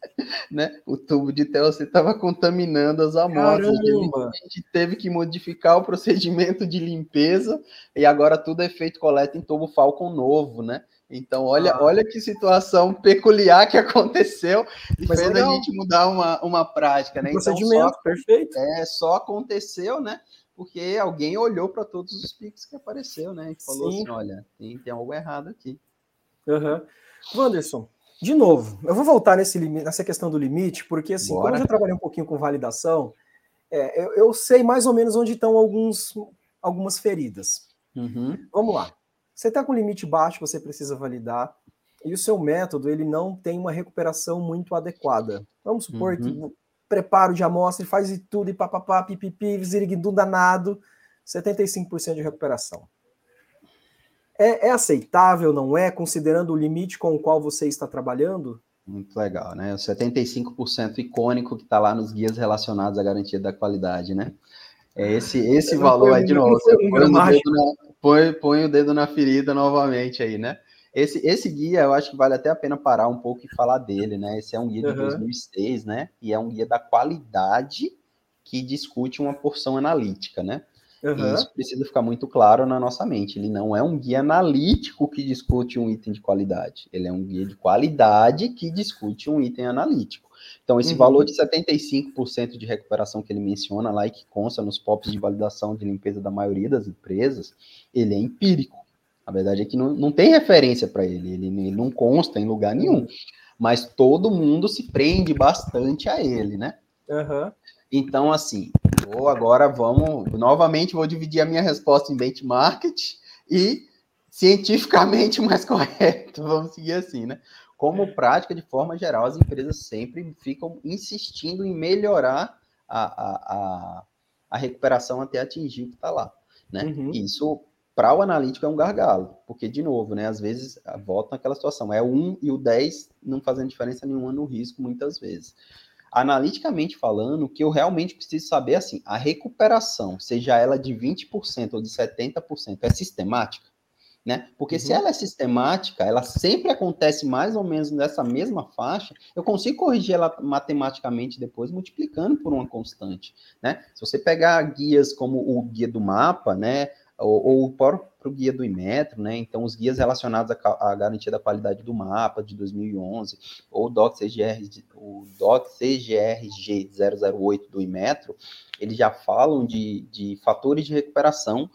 né? O tubo de TLC estava contaminando as amostras. Caramba. A gente teve que modificar o procedimento de limpeza e agora tudo é feito coleta em tubo Falcon novo, né? Então, olha, ah. olha que situação peculiar que aconteceu e Mas fez legal. a gente mudar uma, uma prática, né? Então, procedimento, só, perfeito. É, só aconteceu, né? Porque alguém olhou para todos os piques que apareceu, né? E falou Sim. assim: olha, tem, tem algo errado aqui. Uhum. Wanderson, de novo, eu vou voltar nesse nessa questão do limite, porque assim, Bora. como eu já trabalhei um pouquinho com validação, é, eu, eu, sei mais ou menos onde estão alguns, algumas feridas. Uhum. Vamos lá. Você está com limite baixo, você precisa validar, e o seu método ele não tem uma recuperação muito adequada. Vamos supor uhum. que preparo de amostra, faz e tudo, e papapá, pipipi, ziriguidum danado, 75% de recuperação. é, é aceitável, não é, considerando o limite com o qual você está trabalhando? Muito legal, né? O 75% icônico que está lá nos guias relacionados à garantia da qualidade, né? É esse, esse valor aí de novo. Você põe o, na, põe, põe o dedo na ferida novamente aí, né? Esse, esse guia, eu acho que vale até a pena parar um pouco e falar dele, né? Esse é um guia de uhum. 2006, né? E é um guia da qualidade que discute uma porção analítica, né? Uhum. E isso precisa ficar muito claro na nossa mente. Ele não é um guia analítico que discute um item de qualidade. Ele é um guia de qualidade que discute um item analítico. Então, esse uhum. valor de 75% de recuperação que ele menciona lá e que consta nos POPs de validação de limpeza da maioria das empresas, ele é empírico. A verdade é que não, não tem referência para ele, ele, ele não consta em lugar nenhum. Mas todo mundo se prende bastante a ele, né? Uhum. Então, assim, vou agora vamos novamente vou dividir a minha resposta em benchmark e cientificamente mais correto. Vamos seguir assim, né? Como prática, de forma geral, as empresas sempre ficam insistindo em melhorar a, a, a, a recuperação até atingir o que está lá. Né? Uhum. Isso para o analítico é um gargalo, porque, de novo, né, às vezes volta naquela situação, é o 1 e o 10 não fazendo diferença nenhuma no risco, muitas vezes. Analiticamente falando, o que eu realmente preciso saber é assim, a recuperação, seja ela de 20% ou de 70%, é sistemática? Né? Porque uhum. se ela é sistemática, ela sempre acontece mais ou menos nessa mesma faixa, eu consigo corrigir ela matematicamente depois, multiplicando por uma constante, né? Se você pegar guias como o guia do mapa, né, ou, ou o guia do Imetro, né? Então, os guias relacionados à, à, garantia da qualidade do mapa de 2011, ou o DOC CGR, o DOC CGRG 008 do Imetro, eles já falam de, de fatores de recuperação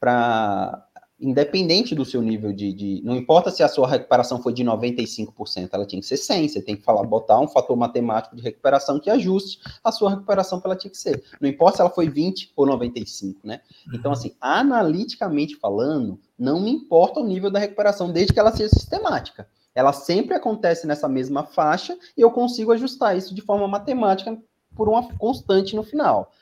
para independente do seu nível de, de, Não importa se a sua recuperação foi de 95%, ela tinha que ser 100%. Você tem que falar, botar um fator matemático de recuperação que ajuste a sua recuperação para ela tinha que ser. Não importa se ela foi 20 ou 95, né? Então, assim, analiticamente falando, não me importa o nível da recuperação, desde que ela seja sistemática. Ela sempre acontece nessa mesma faixa e eu consigo ajustar isso de forma matemática por uma constante no final.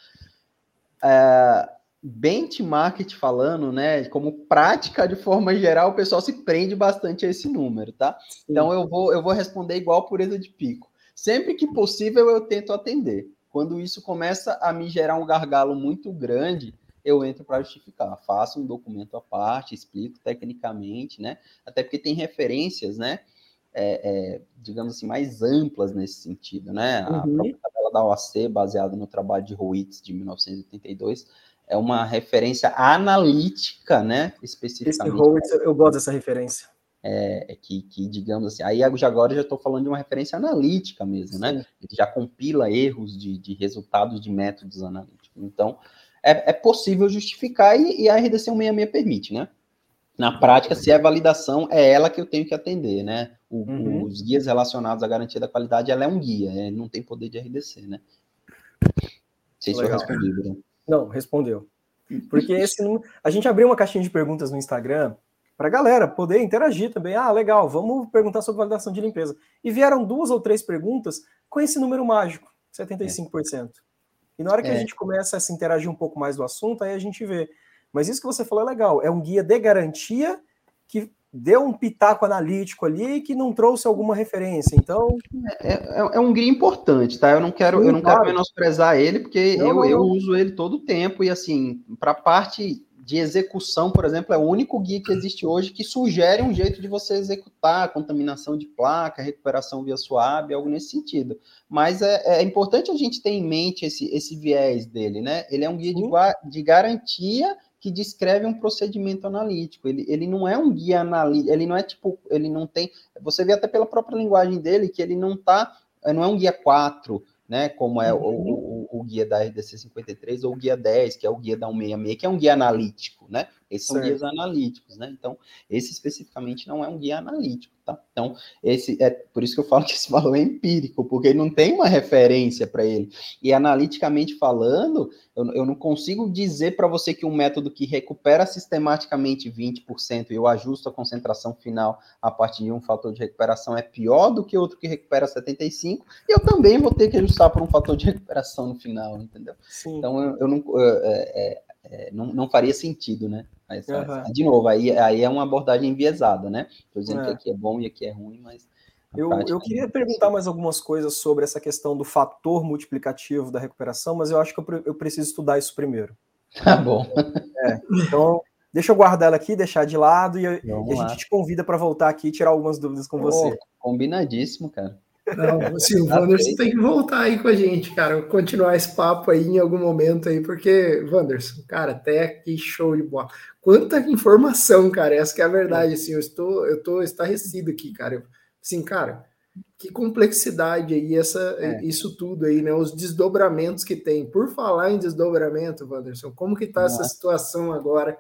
É, benchmark falando, né, como prática de forma geral, o pessoal se prende bastante a esse número, tá? Sim. Então eu vou eu vou responder igual pureza de pico. Sempre que possível eu tento atender. Quando isso começa a me gerar um gargalo muito grande, eu entro para justificar. Faço um documento à parte, explico tecnicamente, né? Até porque tem referências, né? É, é, digamos assim, mais amplas nesse sentido, né? A uhum. própria tabela da OAC, baseada no trabalho de Ruiz de 1982, é uma referência analítica, né? Especificamente. Esse eu gosto dessa referência. É, é, que, que, digamos assim, aí agora já estou falando de uma referência analítica mesmo, né? Ele já compila erros de, de resultados de métodos analíticos. Então, é, é possível justificar e, e a RDC 166 permite, né? Na prática, se é validação, é ela que eu tenho que atender, né? O, uhum. Os guias relacionados à garantia da qualidade, ela é um guia, é, não tem poder de RDC, né? Não sei se eu respondi, Bruno. Não, respondeu. Porque esse a gente abriu uma caixinha de perguntas no Instagram para a galera poder interagir também. Ah, legal, vamos perguntar sobre validação de limpeza. E vieram duas ou três perguntas com esse número mágico, 75%. É. E na hora que é. a gente começa a se interagir um pouco mais do assunto, aí a gente vê. Mas isso que você falou é legal. É um guia de garantia que deu um pitaco analítico ali que não trouxe alguma referência. Então. É, é, é um guia importante, tá? Eu não quero, Sim, eu não claro. quero menosprezar ele, porque não, eu, não, eu uso ele todo o tempo, e assim, para a parte de execução, por exemplo, é o único guia que existe hoje que sugere um jeito de você executar contaminação de placa, recuperação via suave, algo nesse sentido. Mas é, é importante a gente ter em mente esse, esse viés dele, né? Ele é um guia de, de garantia que descreve um procedimento analítico. Ele, ele não é um guia analítico, ele não é tipo, ele não tem. Você vê até pela própria linguagem dele que ele não tá, não é um guia 4, né? Como é uhum. o, o, o, guia da RDC 53 ou o guia 10, que é o guia da 166, que é um guia analítico, né? Esses são certo. guias analíticos, né? Então, esse especificamente não é um guia analítico, tá? Então, esse é por isso que eu falo que esse valor é empírico, porque não tem uma referência para ele. E analiticamente falando, eu, eu não consigo dizer para você que um método que recupera sistematicamente 20% e eu ajusto a concentração final a partir de um fator de recuperação é pior do que outro que recupera 75%, e eu também vou ter que ajustar por um fator de recuperação no final, entendeu? Sim. Então, eu, eu não. É, é, é, não, não faria sentido, né? Essa, uhum. De novo, aí, aí é uma abordagem enviesada, né? Estou dizendo é. que aqui é bom e aqui é ruim, mas. Eu, eu queria perguntar mais algumas coisas sobre essa questão do fator multiplicativo da recuperação, mas eu acho que eu, eu preciso estudar isso primeiro. Tá bom. É, então, deixa eu guardar ela aqui, deixar de lado e, e a gente te convida para voltar aqui e tirar algumas dúvidas com oh, você. Combinadíssimo, cara. Não, o Wanderson tem que voltar aí com a gente, cara, continuar esse papo aí em algum momento aí, porque, Wanderson, cara, até aqui show de bola. Quanta informação, cara, essa que é a verdade, assim, eu estou, eu estou estarrecido aqui, cara. Assim, cara, que complexidade aí, essa, é. isso tudo aí, né? Os desdobramentos que tem. Por falar em desdobramento, Wanderson, como que tá Nossa. essa situação agora?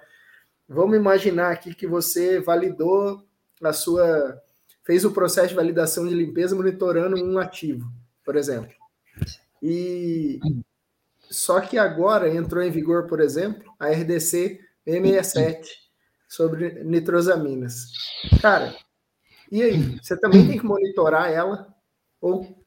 Vamos imaginar aqui que você validou a sua fez o processo de validação de limpeza monitorando um ativo, por exemplo. E só que agora entrou em vigor, por exemplo, a RDC 667 sobre nitrosaminas. Cara, e aí? Você também tem que monitorar ela? Ou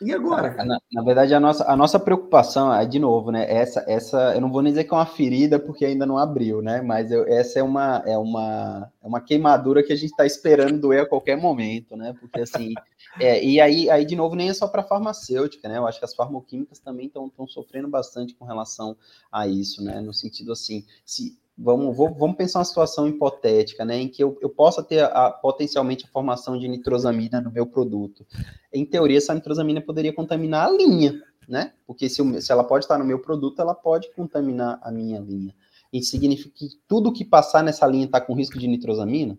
e agora? Na, na, verdade, a nossa, a nossa preocupação é, de novo, né? Essa, essa, eu não vou nem dizer que é uma ferida, porque ainda não abriu, né? Mas eu, essa é uma, é, uma, é uma queimadura que a gente está esperando doer a qualquer momento, né? Porque assim, é, e aí, aí, de novo, nem é só para farmacêutica, né? Eu acho que as farmoquímicas também estão sofrendo bastante com relação a isso, né? No sentido assim, se vamos, vamos pensar uma situação hipotética, né, em que eu, eu possa ter a, potencialmente a formação de nitrosamina no meu produto. Em teoria, essa nitrosamina poderia contaminar a linha, né? Porque se, se ela pode estar no meu produto, ela pode contaminar a minha linha. Isso significa que tudo que passar nessa linha está com risco de nitrosamina?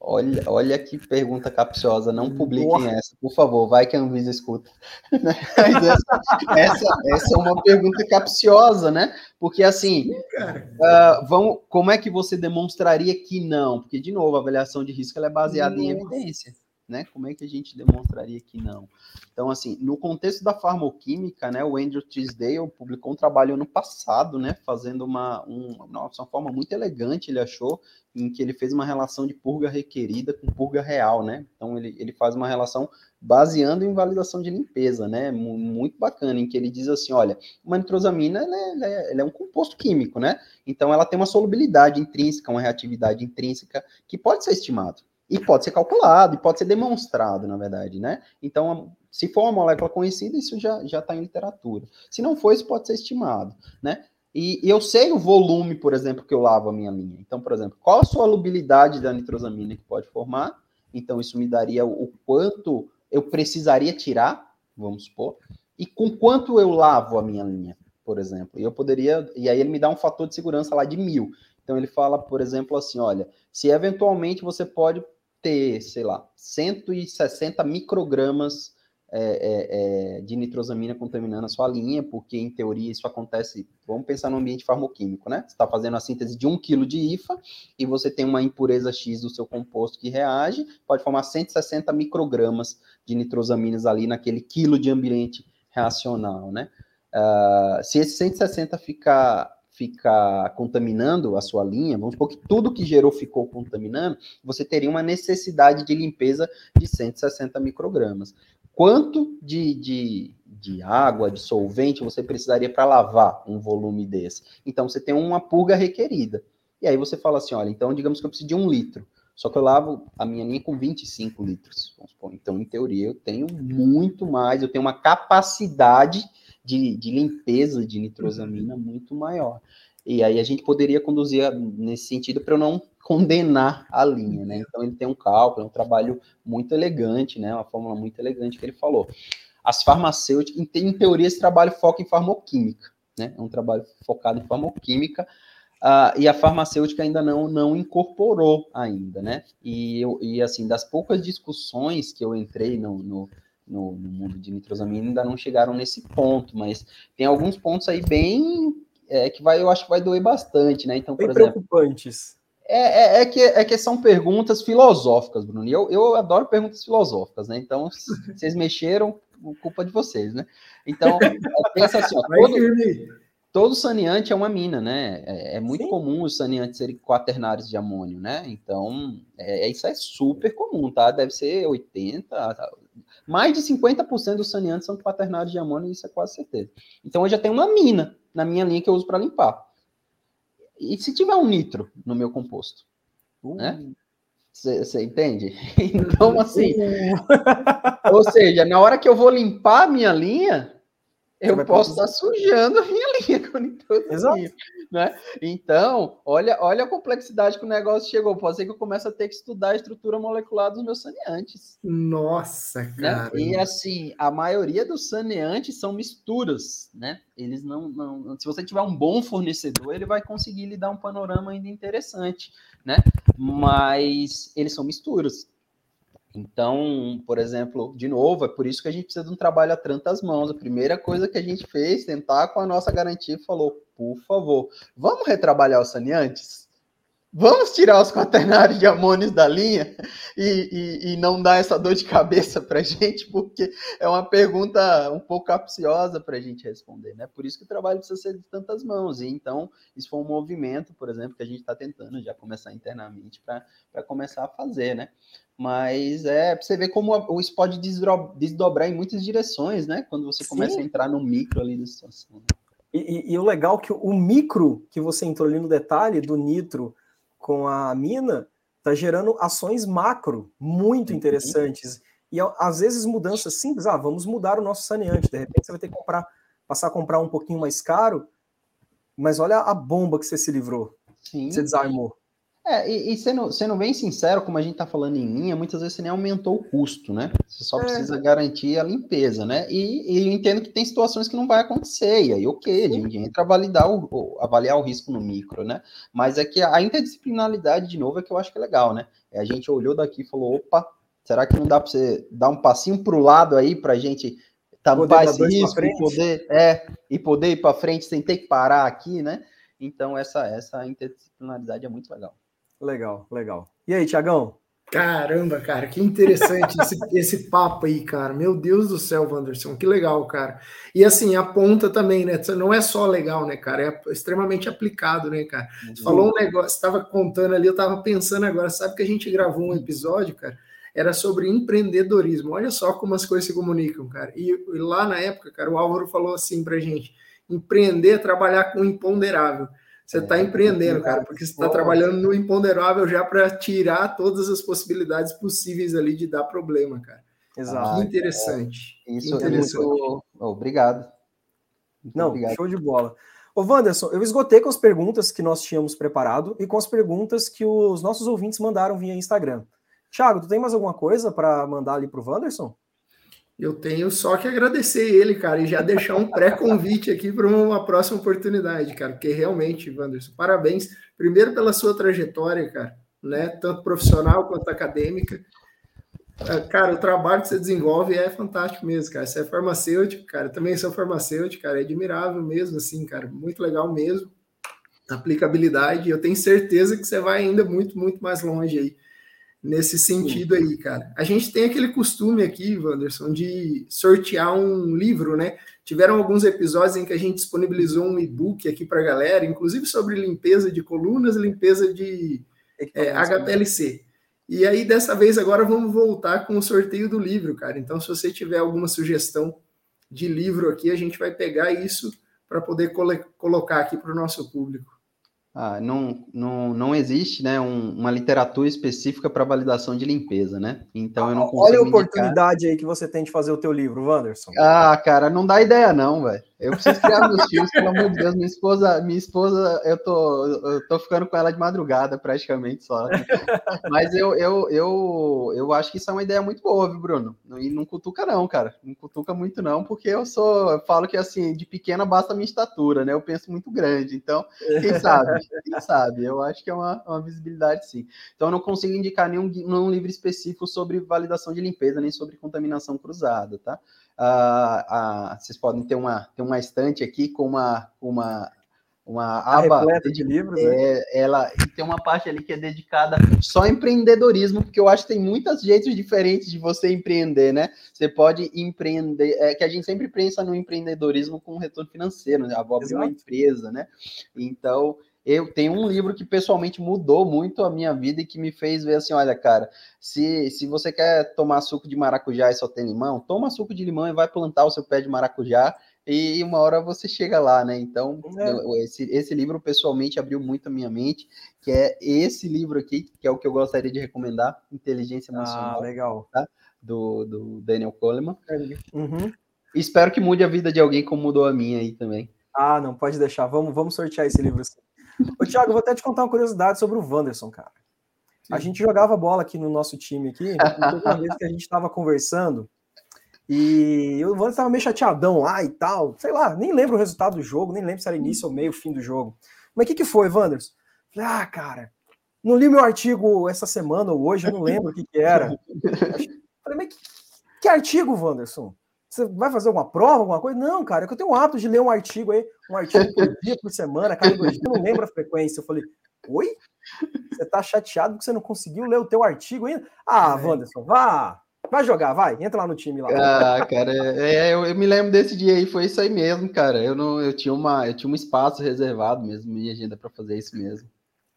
Olha, olha que pergunta capciosa, não publiquem Boa. essa, por favor, vai que a Anvisa escuta. essa, essa, essa, é uma pergunta capciosa, né? Porque assim, uh, vamos, como é que você demonstraria que não? Porque, de novo, a avaliação de risco é baseada Nossa. em evidência né? Como é que a gente demonstraria que não? Então, assim, no contexto da farmoquímica, né, o Andrew Tisdale publicou um trabalho ano passado, né, fazendo uma, um, uma forma muito elegante, ele achou, em que ele fez uma relação de purga requerida com purga real, né? Então, ele, ele faz uma relação baseando em validação de limpeza, né? Muito bacana, em que ele diz assim, olha, uma nitrosamina, ela é, ela é, ela é um composto químico, né? Então, ela tem uma solubilidade intrínseca, uma reatividade intrínseca, que pode ser estimado. E pode ser calculado, e pode ser demonstrado, na verdade, né? Então, se for uma molécula conhecida, isso já está em literatura. Se não for, isso pode ser estimado, né? E, e, eu sei o volume, por exemplo, que eu lavo a minha linha. Então, por exemplo, qual a solubilidade da nitrosamina que pode formar? Então, isso me daria o, o quanto eu precisaria tirar, vamos supor, e com quanto eu lavo a minha linha, por exemplo. E eu poderia, e aí ele me dá um fator de segurança lá de mil. Então ele fala, por exemplo, assim: olha, se eventualmente você pode ter, sei lá, 160 microgramas é, é, é, de nitrosamina contaminando a sua linha, porque em teoria isso acontece, vamos pensar no ambiente farmoquímico, né? Você está fazendo a síntese de 1 kg de IFA e você tem uma impureza X do seu composto que reage, pode formar 160 microgramas de nitrosaminas ali naquele quilo de ambiente reacional, né? Uh, se esse 160 ficar ficar contaminando a sua linha, vamos supor que tudo que gerou ficou contaminando, você teria uma necessidade de limpeza de 160 microgramas. Quanto de, de, de água, de solvente você precisaria para lavar um volume desse? Então, você tem uma purga requerida. E aí você fala assim, olha, então digamos que eu preciso de um litro. Só que eu lavo a minha linha com 25 litros. Então, em teoria, eu tenho muito mais, eu tenho uma capacidade de, de limpeza de nitrosamina muito maior. E aí a gente poderia conduzir nesse sentido para eu não condenar a linha, né? Então ele tem um cálculo, é um trabalho muito elegante, né? Uma fórmula muito elegante que ele falou. As farmacêuticas, em, teoria, esse trabalho foca em farmoquímica, né? É um trabalho focado em farmoquímica, uh, e a farmacêutica ainda não, não incorporou ainda, né? E, eu, e assim, das poucas discussões que eu entrei no, no no, no, mundo de nitrosamina ainda não chegaram nesse ponto, mas tem alguns pontos aí bem é, que vai, eu acho que vai doer bastante, né? Então, bem por exemplo, preocupantes. É, é, é, que, é que são perguntas filosóficas, Bruno. E eu, eu adoro perguntas filosóficas, né? Então, vocês mexeram, culpa de vocês, né? Então, pensa assim, ó, todo, todo saneante é uma mina, né? É, é muito Sim. comum os saneantes serem quaternários de amônio, né? Então, é, isso é super comum, tá? Deve ser 80, mais de 50% dos saneantes são quaternários de amônio, isso é quase certeza. Então, eu já tenho uma mina na minha linha que eu uso para limpar. E se tiver um nitro no meu composto, uh. né? Você entende? Então, assim. Uh. ou seja, na hora que eu vou limpar a minha linha, eu posso estar sujando a minha linha com nitrosamido, né? Então, olha, olha a complexidade que o negócio chegou. Pode ser que eu comece a ter que estudar a estrutura molecular dos meus saneantes. Nossa, cara. Né? E assim, a maioria dos saneantes são misturas, né? Eles não, não. Se você tiver um bom fornecedor, ele vai conseguir lhe dar um panorama ainda interessante, né? Mas eles são misturas. Então, por exemplo, de novo, é por isso que a gente precisa de um trabalho a tantas mãos. A primeira coisa que a gente fez, tentar com a nossa garantia, falou: por favor, vamos retrabalhar os saneantes? Vamos tirar os quaternários de amônios da linha e, e, e não dar essa dor de cabeça para a gente, porque é uma pergunta um pouco capciosa para a gente responder, né? Por isso que o trabalho precisa ser de tantas mãos. E então, isso foi um movimento, por exemplo, que a gente está tentando já começar internamente para começar a fazer, né? Mas é para você ver como isso pode desdobrar em muitas direções, né? Quando você começa Sim. a entrar no micro ali da situação. Né? E, e, e, o legal é que o micro que você entrou ali no detalhe do nitro com a mina tá gerando ações macro muito uhum. interessantes. E às vezes mudanças simples, ah, vamos mudar o nosso saneante. De repente você vai ter que comprar, passar a comprar um pouquinho mais caro, mas olha a bomba que você se livrou. Sim. Você desarmou. É, e, e sendo, sendo bem sincero, como a gente está falando em linha, muitas vezes você nem aumentou o custo, né? Você só é. precisa garantir a limpeza, né? E, e, eu entendo que tem situações que não vai acontecer, e aí ok, a gente entra a validar o, o, avaliar o risco no micro, né? Mas é que a interdisciplinaridade, de novo, é que eu acho que é legal, né? É, a gente olhou daqui e falou, opa, será que não dá para você dar um passinho para o lado aí para a gente tampar esse risco e poder, é, e poder ir para frente sem ter que parar aqui, né? Então, essa, essa interdisciplinaridade é muito legal. Legal, legal. E aí, Tiagão? Caramba, cara, que interessante esse, esse papo aí, cara. Meu Deus do céu, Wanderson, que legal, cara. E assim, a ponta também, né? Não é só legal, né, cara? É extremamente aplicado, né, cara? Você falou um negócio, estava contando ali, eu estava pensando agora, sabe que a gente gravou um episódio, cara? Era sobre empreendedorismo. Olha só como as coisas se comunicam, cara. E, e lá na época, cara, o Álvaro falou assim pra gente: empreender é trabalhar com imponderável. Você está é, empreendendo, cara, porque você está trabalhando no imponderável já para tirar todas as possibilidades possíveis ali de dar problema, cara. Exato. Que interessante. É, isso, interessante. Isso, obrigado. Muito Não, obrigado. show de bola. Ô, Wanderson, eu esgotei com as perguntas que nós tínhamos preparado e com as perguntas que os nossos ouvintes mandaram via Instagram. Thiago, tu tem mais alguma coisa para mandar ali para o Wanderson? Eu tenho só que agradecer ele, cara, e já deixar um pré-convite aqui para uma próxima oportunidade, cara, porque realmente, Wanderson, parabéns, primeiro pela sua trajetória, cara, né, tanto profissional quanto acadêmica. É, cara, o trabalho que você desenvolve é fantástico mesmo, cara. Você é farmacêutico, cara. Eu também sou farmacêutico, cara. É admirável mesmo, assim, cara. Muito legal mesmo. Aplicabilidade. Eu tenho certeza que você vai ainda muito, muito mais longe aí nesse sentido aí, cara. A gente tem aquele costume aqui, Wanderson, de sortear um livro, né? Tiveram alguns episódios em que a gente disponibilizou um e-book aqui para a galera, inclusive sobre limpeza de colunas, limpeza de é, HPLC. E aí, dessa vez, agora vamos voltar com o sorteio do livro, cara. Então, se você tiver alguma sugestão de livro aqui, a gente vai pegar isso para poder colocar aqui para o nosso público. Ah, não, não, não existe né, um, uma literatura específica para validação de limpeza, né? Então eu não consigo. Olha a oportunidade indicar... aí que você tem de fazer o teu livro, Wanderson. Ah, cara, não dá ideia, não, velho. Eu preciso criar meus filhos, pelo amor de Deus. Minha esposa, minha esposa, eu tô, eu tô ficando com ela de madrugada, praticamente só. Mas eu, eu, eu, eu acho que isso é uma ideia muito boa, viu, Bruno? E não cutuca, não, cara. Não cutuca muito, não, porque eu sou. Eu falo que assim, de pequena basta a minha estatura, né? Eu penso muito grande. Então, quem sabe? Quem sabe? Eu acho que é uma, uma visibilidade, sim. Então, eu não consigo indicar nenhum, nenhum livro específico sobre validação de limpeza, nem sobre contaminação cruzada, tá? Uh, uh, vocês podem ter uma, ter uma estante aqui com uma, uma, uma aba de livros, né? é, ela tem uma parte ali que é dedicada só ao empreendedorismo, porque eu acho que tem muitos jeitos diferentes de você empreender, né? Você pode empreender, é que a gente sempre pensa no empreendedorismo com retorno financeiro, né? Vou abrir uma empresa, né? Então, eu tenho um livro que pessoalmente mudou muito a minha vida e que me fez ver assim, olha, cara, se, se você quer tomar suco de maracujá e só tem limão, toma suco de limão e vai plantar o seu pé de maracujá e uma hora você chega lá, né? Então, é. esse, esse livro pessoalmente abriu muito a minha mente, que é esse livro aqui, que é o que eu gostaria de recomendar, Inteligência Emocional. Ah, legal. Tá? Do, do Daniel Coleman. Uhum. Espero que mude a vida de alguém como mudou a minha aí também. Ah, não, pode deixar. Vamos, vamos sortear esse livro. Assim. Ô, Thiago, vou até te contar uma curiosidade sobre o Wanderson, cara. Sim. A gente jogava bola aqui no nosso time aqui, uma vez que a gente estava conversando, e o Wanderson estava meio chateadão lá e tal. Sei lá, nem lembro o resultado do jogo, nem lembro se era início ou meio, fim do jogo. Mas o que, que foi, Wanderson? Falei, ah, cara, não li meu artigo essa semana ou hoje, eu não lembro o que, que era. Falei, mas que, que artigo, Wanderson? Você vai fazer alguma prova, alguma coisa? Não, cara, é que eu tenho o hábito de ler um artigo aí, um artigo por dia, por semana, cada dois dias, eu não lembro a frequência. Eu falei, oi? Você tá chateado porque você não conseguiu ler o teu artigo ainda? Ah, é. Wanderson, vá, Vai jogar, vai, entra lá no time lá. Ah, cara, é, eu, eu, me lembro desse dia aí, foi isso aí mesmo, cara. Eu não, eu tinha uma, eu tinha um espaço reservado mesmo, minha agenda para fazer isso mesmo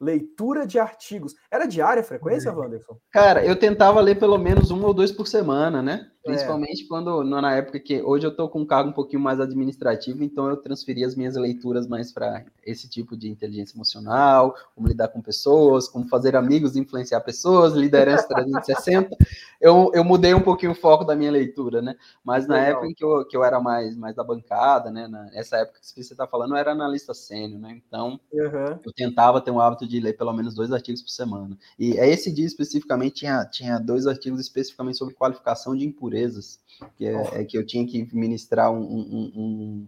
leitura de artigos. Era diária a frequência, Wanderson? Cara, eu tentava ler pelo menos um ou dois por semana, né? Principalmente é. quando, na época que hoje eu tô com um cargo um pouquinho mais administrativo, então eu transferi as minhas leituras mais para esse tipo de inteligência emocional, como lidar com pessoas, como fazer amigos, influenciar pessoas, liderança 360. eu, eu mudei um pouquinho o foco da minha leitura, né? Mas na Legal. época em que eu, que eu era mais, mais da bancada, né? Nessa época que você está falando, eu era analista sênior, né? Então uhum. eu tentava ter um hábito de ler pelo menos dois artigos por semana. E esse dia especificamente tinha, tinha dois artigos especificamente sobre qualificação de impurezas, que é, é que eu tinha que ministrar um, um, um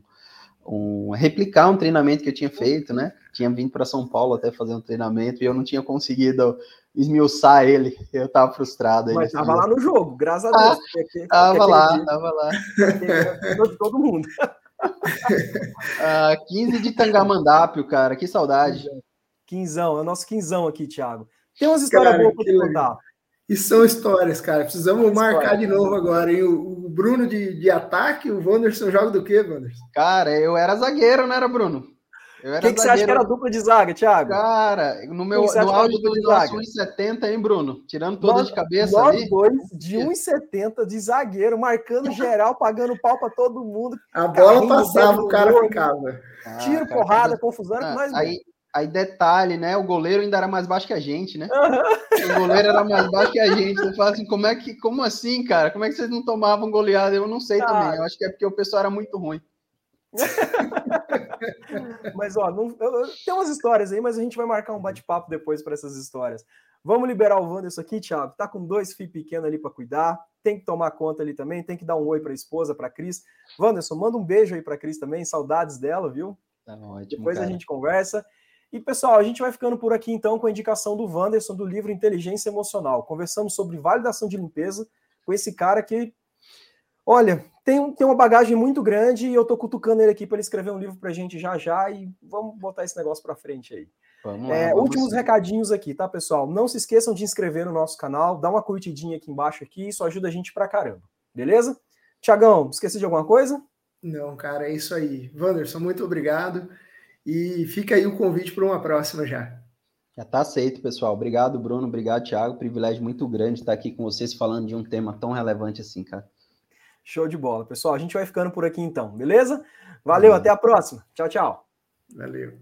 um, replicar um treinamento que eu tinha feito, né? Tinha vindo para São Paulo até fazer um treinamento e eu não tinha consedo esmiuçar ele. Eu tava frustrado. Mas tava lá no jogo, graças a Deus. Ah, porque, tava lá, dia, tava lá. todo mundo. ah, 15 de Tangamandápio, cara, que saudade. Quinzão, é o nosso quinzão aqui, Thiago. Tem umas histórias boas para contar. E são histórias, cara. Precisamos marcar de novo agora, hein? O, o Bruno de, de ataque, o Wanderson joga do quê, Wanderson? Cara, eu era zagueiro, não era, Bruno? O que, que você acha que era dupla de zaga, Thiago? Cara, no meu no auge do nosso 1,70, hein, Bruno? Tirando toda nós, de cabeça nós ali. dois de 1,70 de zagueiro, marcando geral, pagando pau pra todo mundo. A bola passava, o cara ficava. Ah, Tiro, cara, porrada, confusão, ah, mais aí, Aí, detalhe, né? O goleiro ainda era mais baixo que a gente, né? Uhum. O goleiro era mais baixo que a gente. Eu falo assim, como é que, como assim, cara? Como é que vocês não tomavam goleada? Eu não sei ah. também. Eu acho que é porque o pessoal era muito ruim. mas, ó, não, eu, tem umas histórias aí, mas a gente vai marcar um bate-papo depois para essas histórias. Vamos liberar o Wanderson aqui, Thiago. Tá com dois filhos pequenos ali para cuidar. Tem que tomar conta ali também. Tem que dar um oi para a esposa, para Cris. Wanderson, manda um beijo aí para Cris também. Saudades dela, viu? Tá ótimo, depois cara. a gente conversa. E pessoal, a gente vai ficando por aqui então com a indicação do Wanderson do livro Inteligência Emocional. Conversamos sobre validação de limpeza com esse cara que, olha, tem, tem uma bagagem muito grande e eu tô cutucando ele aqui para ele escrever um livro para a gente já já e vamos botar esse negócio para frente aí. Vamos lá, é, vamos últimos sim. recadinhos aqui, tá, pessoal? Não se esqueçam de inscrever no nosso canal, dá uma curtidinha aqui embaixo aqui, isso ajuda a gente pra caramba, beleza? Tiagão, esqueci de alguma coisa? Não, cara, é isso aí. Wanderson, muito obrigado. E fica aí o convite para uma próxima já. Já está aceito, pessoal. Obrigado, Bruno. Obrigado, Thiago. Privilégio muito grande estar aqui com vocês falando de um tema tão relevante assim, cara. Show de bola. Pessoal, a gente vai ficando por aqui então, beleza? Valeu, até a próxima. Tchau, tchau. Valeu.